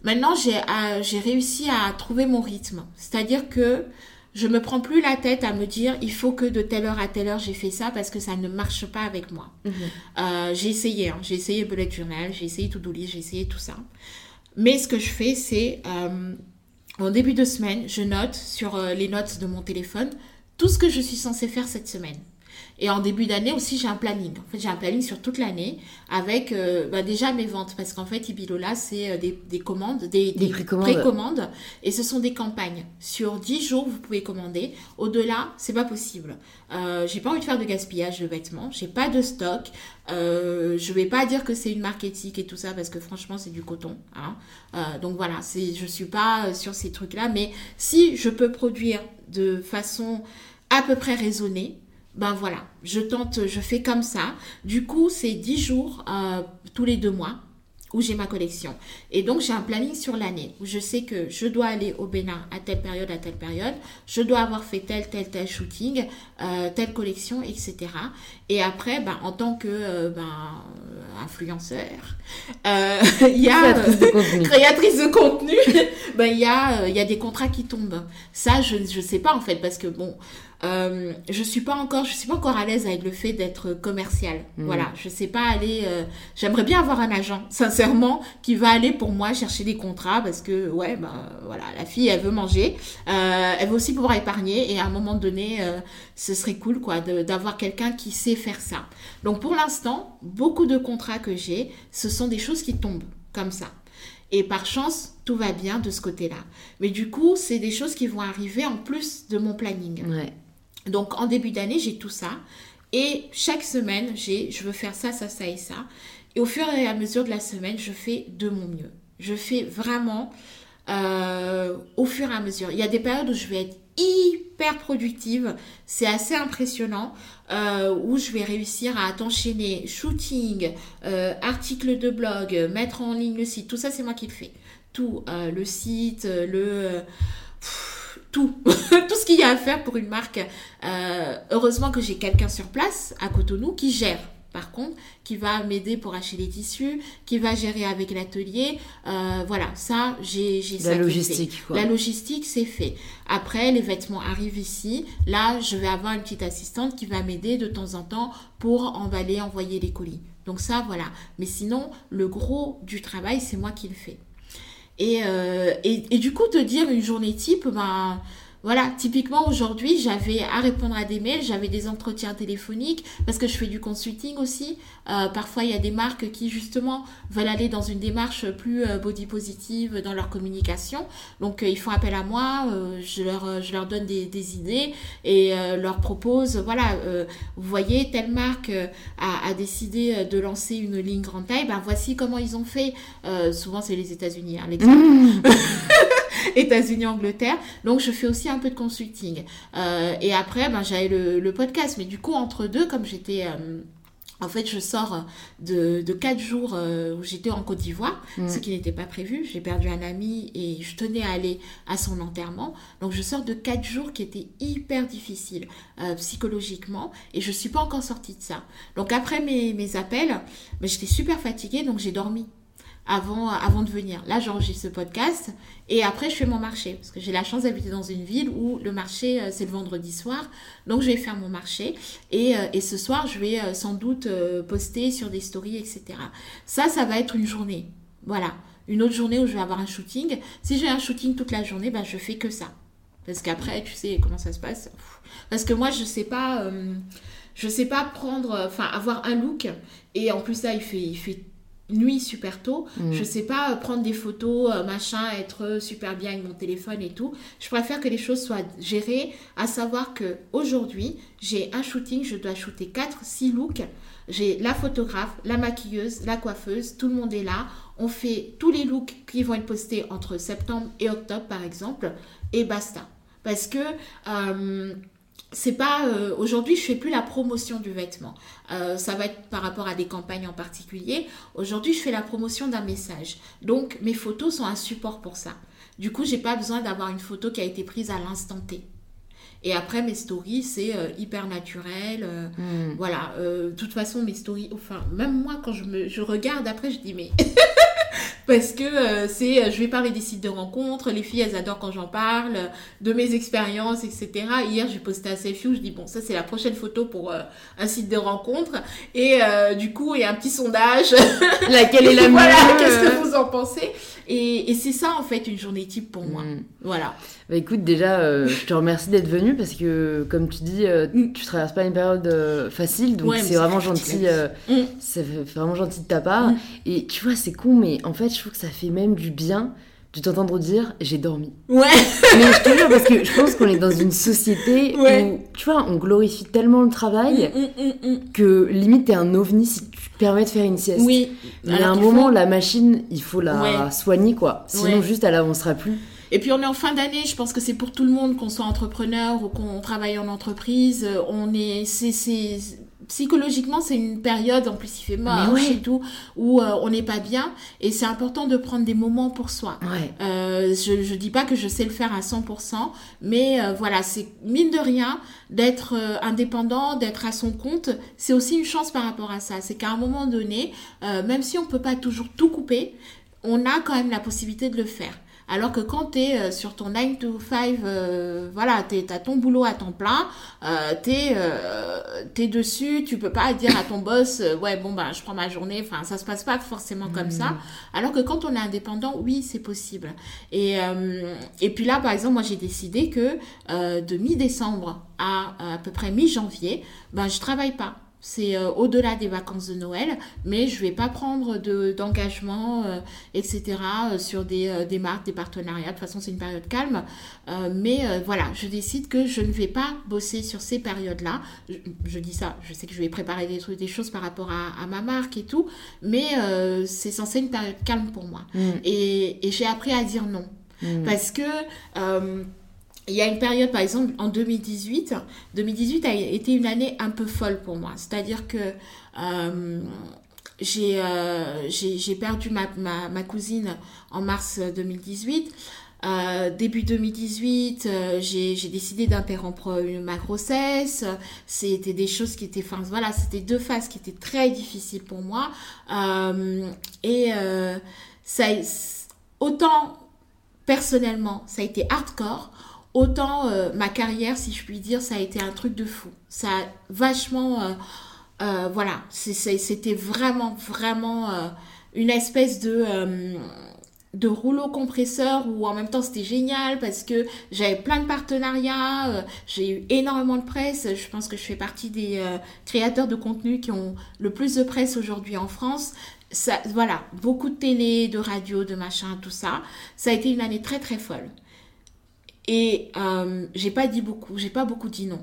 [SPEAKER 2] Maintenant, euh, j'ai réussi à trouver mon rythme. C'est-à-dire que je me prends plus la tête à me dire il faut que de telle heure à telle heure j'ai fait ça parce que ça ne marche pas avec moi. Mhm. Euh, j'ai essayé, hein. j'ai essayé bullet journal, j'ai essayé to do list, j'ai essayé tout ça. Mais ce que je fais, c'est en début de semaine, je note sur les notes de mon téléphone tout ce que je suis censée faire cette semaine. Et en début d'année aussi, j'ai un planning. En fait, j'ai un planning sur toute l'année avec euh, bah, déjà mes ventes. Parce qu'en fait, Ibilola, c'est euh, des, des, commandes, des, des, précommandes. Et ce sont des campagnes. Sur 10 jours, vous pouvez commander. Au-delà, c'est pas possible. Euh, j'ai pas envie de faire de gaspillage de vêtements. J'ai pas de stock. Euh, je vais pas dire que c'est une marque éthique et tout ça parce que franchement, c'est du coton. Hein. Euh, donc voilà, c'est, je suis pas sur ces trucs-là. Mais si je peux produire de façon à peu près raisonnée, ben voilà, je tente, je fais comme ça. Du coup, c'est 10 jours euh, tous les deux mois où j'ai ma collection. Et donc, j'ai un planning sur l'année où je sais que je dois aller au Bénin à telle période, à telle période. Je dois avoir fait tel, tel, tel shooting, euh, telle collection, etc. Et après, ben, en tant que euh, ben, influenceur, il y a créatrice de contenu, ben, il y, a, il y a des contrats qui tombent. Ça, je ne sais pas en fait, parce que bon, euh, je suis pas encore, je suis pas encore à l'aise avec le fait d'être commercial. Hmm. Voilà, je sais pas aller. Euh, j'aimerais bien avoir un agent, sincèrement, qui va aller pour moi chercher des contrats parce que ouais, ben voilà, la fille elle veut manger, euh, elle veut aussi pouvoir épargner et à un moment donné, ce serait cool quoi d'avoir quelqu'un qui sait faire ça. Donc pour l'instant, beaucoup de contrats que j'ai, ce sont des choses qui tombent comme ça. Et par chance, tout va bien de ce côté-là. Mais du coup, c'est des choses qui vont arriver en plus de mon planning.
[SPEAKER 1] Ouais.
[SPEAKER 2] Donc en début d'année, j'ai tout ça. Et chaque semaine, j'ai, je veux faire ça, ça, ça et ça. Et au fur et à mesure de la semaine, je fais de mon mieux. Je fais vraiment euh, au fur et à mesure. Il y a des périodes où je vais être hyper productive. C'est assez impressionnant. Euh, où je vais réussir à t'enchaîner shooting, euh, article de blog, mettre en ligne le site. Tout ça, c'est moi qui le fais. Tout, le site, le tout, tout ce qu'il y a à faire pour une marque. Euh, heureusement que j'ai quelqu'un sur place à Cotonou qui gère. Par contre, qui va m'aider pour acheter les tissus, qui va gérer avec l'atelier. Euh, voilà, ça, j'ai
[SPEAKER 1] La logistique.
[SPEAKER 2] La logistique, c'est fait. Après, les vêtements arrivent ici. Là, je vais avoir une petite assistante qui va m'aider de temps en temps pour emballer, envoyer les colis. Donc ça, voilà. Mais sinon, le gros du travail, c'est moi qui le fais. Euh, et, et, du coup, te dire une journée type, ben, voilà, typiquement aujourd'hui, j'avais à répondre à des mails, j'avais des entretiens téléphoniques parce que je fais du consulting aussi. Euh, parfois, il y a des marques qui justement veulent aller dans une démarche plus euh, body positive dans leur communication. Donc, ils font appel à moi, je, leur, je leur donne des, des idées et leur propose, voilà, vous voyez, telle marque a, a, décidé de lancer une ligne grande taille, ben voici comment ils ont fait. souvent, c'est les États-Unis, hein, l'exemple. États-Unis, Angleterre. Donc, je fais aussi un peu de consulting. Euh, et après, ben, j'avais le, podcast. Mais du coup, entre deux, comme j'étais... Euh, en fait, je sors de, de quatre jours euh, où j'étais en Côte d'Ivoire, mm. ce qui n'était pas prévu. J'ai perdu un ami et je tenais à aller à son enterrement. Donc, je sors de quatre jours qui étaient hyper difficiles psychologiquement et je suis pas encore sortie de ça. Donc, après mes, mes appels, ben, j'étais super fatiguée, donc j'ai dormi avant, avant de venir. Là, j'enregistre ce podcast et après, je fais mon marché parce que j'ai la chance d'habiter dans une ville où le marché, euh, c'est le vendredi soir. Donc, je vais faire mon marché et, euh, et ce soir, je vais euh, sans doute poster sur des stories, etc. Ça, ça va être une journée. Voilà. Une autre journée où je vais avoir un shooting. Si j'ai un shooting toute la journée, ben, je fais que ça. Parce qu'après, tu sais comment ça se passe. Parce que moi, je sais pas, je sais pas prendre, enfin, avoir un look. Et en plus, ça, il fait, il fait nuit super tôt. Mm. Je sais pas euh, prendre des photos, euh, machin, être super bien avec mon téléphone et tout. Je préfère que les choses soient gérées, à savoir que aujourd'hui, j'ai un shooting, je dois shooter 4 6 looks. J'ai la photographe, la maquilleuse, la coiffeuse, tout le monde est là. On fait tous les looks qui vont être postés entre septembre et octobre par exemple et basta. Parce que euh, c'est pas euh, aujourd'hui je fais plus la promotion du vêtement. Euh, ça va être par rapport à des campagnes en particulier. Aujourd'hui je fais la promotion d'un message. Donc mes photos sont un support pour ça. Du coup j'ai pas besoin d'avoir une photo qui a été prise à l'instant T. Et après mes stories c'est euh, hyper naturel hmm. voilà. De toute façon mes stories enfin même moi quand je me je regarde après je dis mais parce que euh, c'est, euh, je vais parler des sites de rencontres, les filles elles adorent quand j'en parle, de mes expériences, etc. Hier j'ai posté un selfie où je dis bon ça c'est la prochaine photo pour euh, un site de rencontre et du coup il y a un petit sondage.
[SPEAKER 1] Laquelle est la
[SPEAKER 2] Voilà,
[SPEAKER 1] mieux
[SPEAKER 2] qu'est-ce que vous en pensez Et, et c'est ça en fait une journée type pour moi.
[SPEAKER 1] Mm.
[SPEAKER 2] Voilà.
[SPEAKER 1] Bah écoute, déjà, euh, je te remercie d'être venu parce que, comme tu dis, euh,
[SPEAKER 2] Mm.
[SPEAKER 1] tu traverses pas une période euh, facile, donc
[SPEAKER 2] Ouais,
[SPEAKER 1] c'est vraiment gentil.
[SPEAKER 2] Mm.
[SPEAKER 1] c'est vraiment gentil de ta part. Et tu vois, c'est con, mais en fait, je trouve que ça fait même du bien de t'entendre dire j'ai dormi.
[SPEAKER 2] Ouais.
[SPEAKER 1] mais je te jure, parce que je pense qu'on est dans une société
[SPEAKER 2] Ouais.
[SPEAKER 1] où, tu vois, on glorifie tellement le travail
[SPEAKER 2] Mm, mm, mm,
[SPEAKER 1] que limite t'es un ovni si tu te permets de faire une sieste.
[SPEAKER 2] Oui.
[SPEAKER 1] Mais à un moment,
[SPEAKER 2] faut-
[SPEAKER 1] la machine, il faut la
[SPEAKER 2] Ouais.
[SPEAKER 1] soigner, quoi. Sinon,
[SPEAKER 2] Ouais.
[SPEAKER 1] juste, elle avancera plus.
[SPEAKER 2] Et puis on est en fin d'année, je pense que c'est pour tout le monde, qu'on soit entrepreneur ou qu'on travaille en entreprise. euh, On est, c'est, c'est, psychologiquement, c'est une période, en plus il fait moche
[SPEAKER 1] ouais.
[SPEAKER 2] et tout, où euh, on n'est pas bien. Et c'est important de prendre des moments pour soi.
[SPEAKER 1] Ouais.
[SPEAKER 2] Euh, je, je dis pas que je sais le faire à 100%, mais euh, voilà, c'est mine de rien d'être indépendant, d'être à son compte, c'est aussi une chance par rapport à ça. C'est qu'à un moment donné, même si on peut pas toujours tout couper, on a quand même la possibilité de le faire. Alors que quand tu es sur ton 9 to 5, euh, voilà, tu as ton boulot à temps plein, euh, tu es, dessus, tu peux pas dire à ton boss, euh, ouais, bon, ben, je prends ma journée, enfin, ça se passe pas forcément comme ça. Alors que quand on est indépendant, oui, c'est possible. Et, euh, et puis là, par exemple, moi, j'ai décidé que euh, de mi-décembre à à peu près mi-janvier, ben, je travaille pas. C'est euh, au-delà des vacances de Noël, mais je vais pas prendre de d'engagement, euh, etc. euh, sur des, des marques, des partenariats. De toute façon, c'est une période calme. Mais voilà, je décide que je ne vais pas bosser sur ces périodes-là. Je, je dis ça, je sais que je vais préparer des trucs, des choses par rapport à, à ma marque et tout, mais c'est censé une période calme pour moi.
[SPEAKER 1] Mm.
[SPEAKER 2] Et, et j'ai appris à dire non.
[SPEAKER 1] Mm.
[SPEAKER 2] Parce que il y a une période, par exemple, en 2018, 2018 a été une année un peu folle pour moi. C'est-à-dire que euh, j'ai euh, j'ai perdu ma, ma, cousine en mars 2018. Euh, début 2018, euh, j'ai décidé d'interrompre ma grossesse. C'était des choses qui étaient, voilà, c'était deux phases qui étaient très difficiles pour moi. Et ça, autant personnellement, ça a été hardcore. Autant euh, ma carrière, si je puis dire, ça a été un truc de fou. Ça a vachement... euh, euh, voilà, c'était vraiment, vraiment euh, une espèce de... euh, de rouleau compresseur où en même temps c'était génial parce que j'avais plein de partenariats, euh, j'ai eu énormément de presse, je pense que je fais partie des euh, créateurs de contenu qui ont le plus de presse aujourd'hui en France. Ça, voilà, beaucoup de télé, de radio, de machin, tout ça. Ça a été une année très très folle. Et euh, j'ai pas dit beaucoup, j'ai pas beaucoup dit non.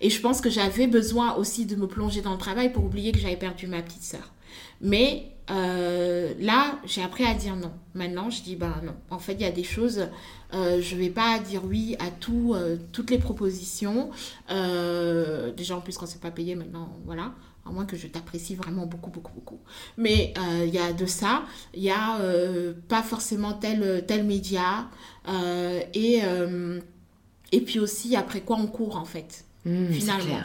[SPEAKER 2] Et je pense que j'avais besoin aussi de me plonger dans le travail pour oublier que j'avais perdu ma petite sœur. Mais euh, là, j'ai appris à dire non. Maintenant, je dis, ben non. En fait, il y a des choses, euh, je vais pas dire oui à tout, euh, toutes les propositions. Déjà, en plus, quand c'est pas payé, maintenant, voilà. À moins que je t'apprécie vraiment beaucoup, beaucoup, beaucoup. Mais euh, il y a de ça. Il y a euh, pas forcément tel, tel média. euh, et, euh, et puis aussi, après quoi on court, en fait
[SPEAKER 1] Mm, c'est
[SPEAKER 2] finalement.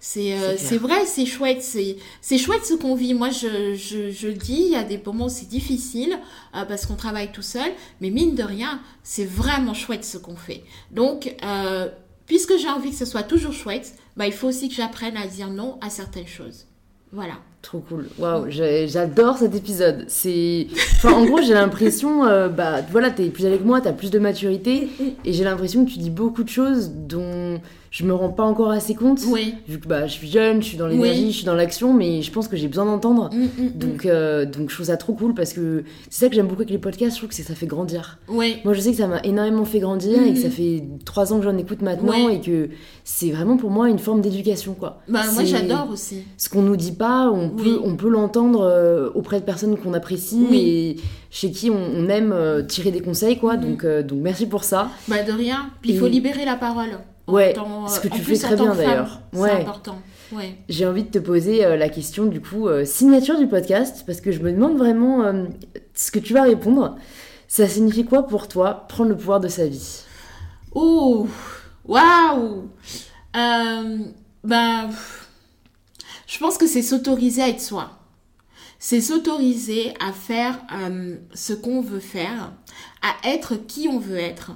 [SPEAKER 2] C'est euh, vrai, c'est chouette, c'est c'est chouette ce qu'on vit. Moi, je, je, je le dis, il y a des moments où c'est difficile euh, parce qu'on travaille tout seul, mais mine de rien, c'est vraiment chouette ce qu'on fait. Donc, euh, puisque j'ai envie que ce soit toujours chouette, bah, il faut aussi que j'apprenne à dire non à certaines choses. Voilà.
[SPEAKER 1] Trop cool. Waouh, j'adore cet épisode. C'est, en gros, j'ai l'impression, euh, bah, voilà, t'es plus avec moi, t'as plus de maturité, et j'ai l'impression que tu dis beaucoup de choses dont je me rends pas encore assez compte.
[SPEAKER 2] Oui.
[SPEAKER 1] Vu que bah, je suis jeune, je suis dans l'énergie,
[SPEAKER 2] Oui.
[SPEAKER 1] je suis dans l'action, mais je pense que j'ai besoin d'entendre.
[SPEAKER 2] Mm, mm, mm.
[SPEAKER 1] Donc, euh, donc, je trouve ça trop cool parce que c'est ça que j'aime beaucoup avec les podcasts. Je trouve que ça fait grandir.
[SPEAKER 2] Oui.
[SPEAKER 1] Moi, je sais que ça m'a énormément fait grandir et que ça fait trois ans que j'en écoute maintenant et que c'est vraiment pour moi une forme d'éducation, quoi.
[SPEAKER 2] Bah, moi, j'adore aussi.
[SPEAKER 1] ce qu'on nous dit pas, on peut, on peut l'entendre euh, auprès de personnes qu'on apprécie et chez qui on, on aime euh, tirer des conseils, quoi. Donc, euh, donc merci pour ça.
[SPEAKER 2] Bah, de rien. Puis il faut libérer la parole.
[SPEAKER 1] Ouais,
[SPEAKER 2] tant-
[SPEAKER 1] ce que tu fais très bien, d'ailleurs.
[SPEAKER 2] C'est
[SPEAKER 1] Ouais.
[SPEAKER 2] important. Ouais.
[SPEAKER 1] J'ai envie de te poser euh, la question, du coup, euh, signature du podcast, parce que je me demande vraiment euh, ce que tu vas répondre. Ça signifie quoi pour toi prendre le pouvoir de sa vie?
[SPEAKER 2] Ouh, waouh. Ben, je pense que c'est s'autoriser à être soi. c'est s'autoriser à faire ce qu'on veut faire, à être qui on veut être,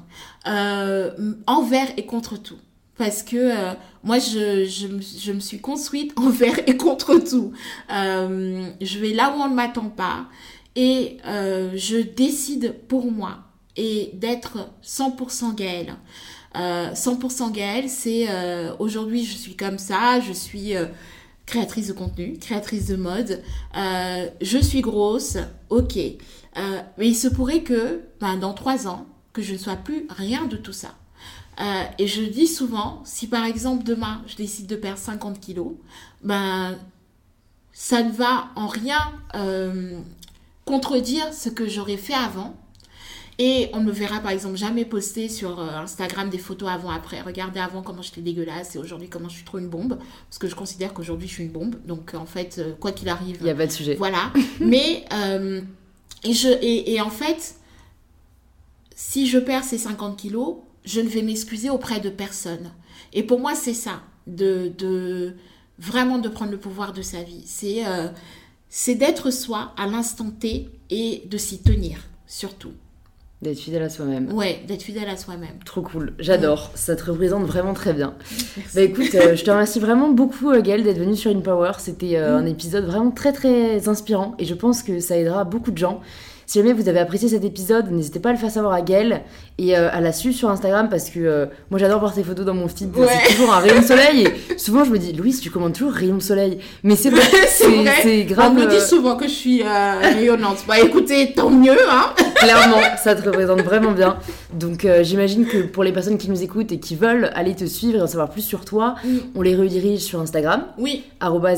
[SPEAKER 2] euh, envers et contre tout. Parce que euh, moi, je, je, me suis construite envers et contre tout. je vais là où on ne m'attend pas et je décide pour moi et d'être 100% Gaëlle. 100% Gaëlle, c'est aujourd'hui je suis comme ça, je suis créatrice de contenu, créatrice de mode, euh, je suis grosse, ok. Euh, mais il se pourrait que ben, dans trois ans, que je ne sois plus rien de tout ça. Euh, et je dis souvent, si par exemple demain je décide de perdre 50 kilos, ben ça ne va en rien contredire ce que j'aurais fait avant. Et on ne me verra par exemple jamais poster sur euh, Instagram des photos avant-après. Regardez avant comment j'étais dégueulasse et aujourd'hui comment je suis trop une bombe. Parce que je considère qu'aujourd'hui je suis une bombe. Donc en fait, euh, quoi qu'il arrive.
[SPEAKER 1] Il n'y a pas de sujet.
[SPEAKER 2] Voilà. Mais, euh, et, je, et, en fait, si je perds ces 50 kilos, je ne vais m'excuser auprès de personne. Et pour moi, c'est ça. De, de, vraiment de prendre le pouvoir de sa vie. C'est c'est d'être soi à l'instant T et de s'y tenir, surtout.
[SPEAKER 1] D'être fidèle à soi-même.
[SPEAKER 2] Ouais, d'être fidèle à soi-même.
[SPEAKER 1] Trop cool, j'adore, ça te représente vraiment très bien. Bah écoute, euh, je te remercie vraiment beaucoup euh, Gaëlle d'être venue sur InPower, c'était euh, un épisode vraiment très très inspirant et je pense que ça aidera beaucoup de gens. Si jamais vous avez apprécié cet épisode, n'hésitez pas à le faire savoir à Gaëlle et euh, à la suivre sur Instagram parce que euh, moi j'adore voir tes photos dans mon feed. C'est toujours un rayon de soleil et souvent je me dis, Louise, tu commandes toujours rayon de soleil. Mais c'est vrai, c'est grave.
[SPEAKER 2] On me dit euh, souvent que je suis rayonnante. Bah écoutez, tant mieux, hein.
[SPEAKER 1] Clairement, ça te représente vraiment bien. Donc j'imagine que pour les personnes qui nous écoutent et qui veulent aller te suivre et en savoir plus sur toi, on les redirige sur Instagram.
[SPEAKER 2] Oui.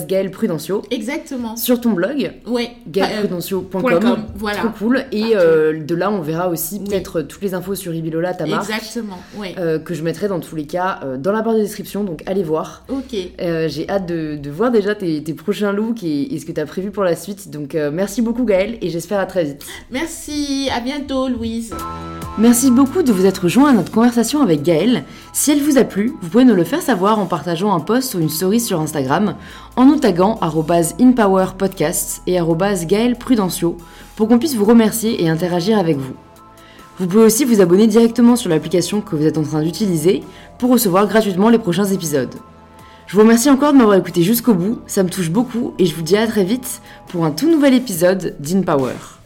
[SPEAKER 1] Gaël Prudencio.
[SPEAKER 2] Exactement.
[SPEAKER 1] Sur ton blog.
[SPEAKER 2] Oui.
[SPEAKER 1] gaëlprudencio.com. Voilà. Trop cool. Et euh, de là, on verra aussi peut-être toutes les infos sur Ibilola, ta marque.
[SPEAKER 2] Exactement, oui.
[SPEAKER 1] Euh, que je mettrai dans tous les cas euh, dans la barre de description, donc allez voir.
[SPEAKER 2] Ok.
[SPEAKER 1] J'ai hâte de, de, voir déjà tes, tes prochains looks et, ce que tu as prévu pour la suite. Donc merci beaucoup Gaëlle et j'espère à très vite.
[SPEAKER 2] Merci, à bientôt Louise.
[SPEAKER 1] Merci beaucoup de vous être joint à notre conversation avec Gaëlle. Si elle vous a plu, vous pouvez nous le faire savoir en partageant un post ou une story sur Instagram, en nous taguant @inpowerpodcasts et Gaëlle Prudencio pour qu'on puisse vous remercier et interagir avec vous. Vous pouvez aussi vous abonner directement sur l'application que vous êtes en train d'utiliser pour recevoir gratuitement les prochains épisodes. Je vous remercie encore de m'avoir écouté jusqu'au bout, ça me touche beaucoup et je vous dis à très vite pour un tout nouvel épisode d'InPower.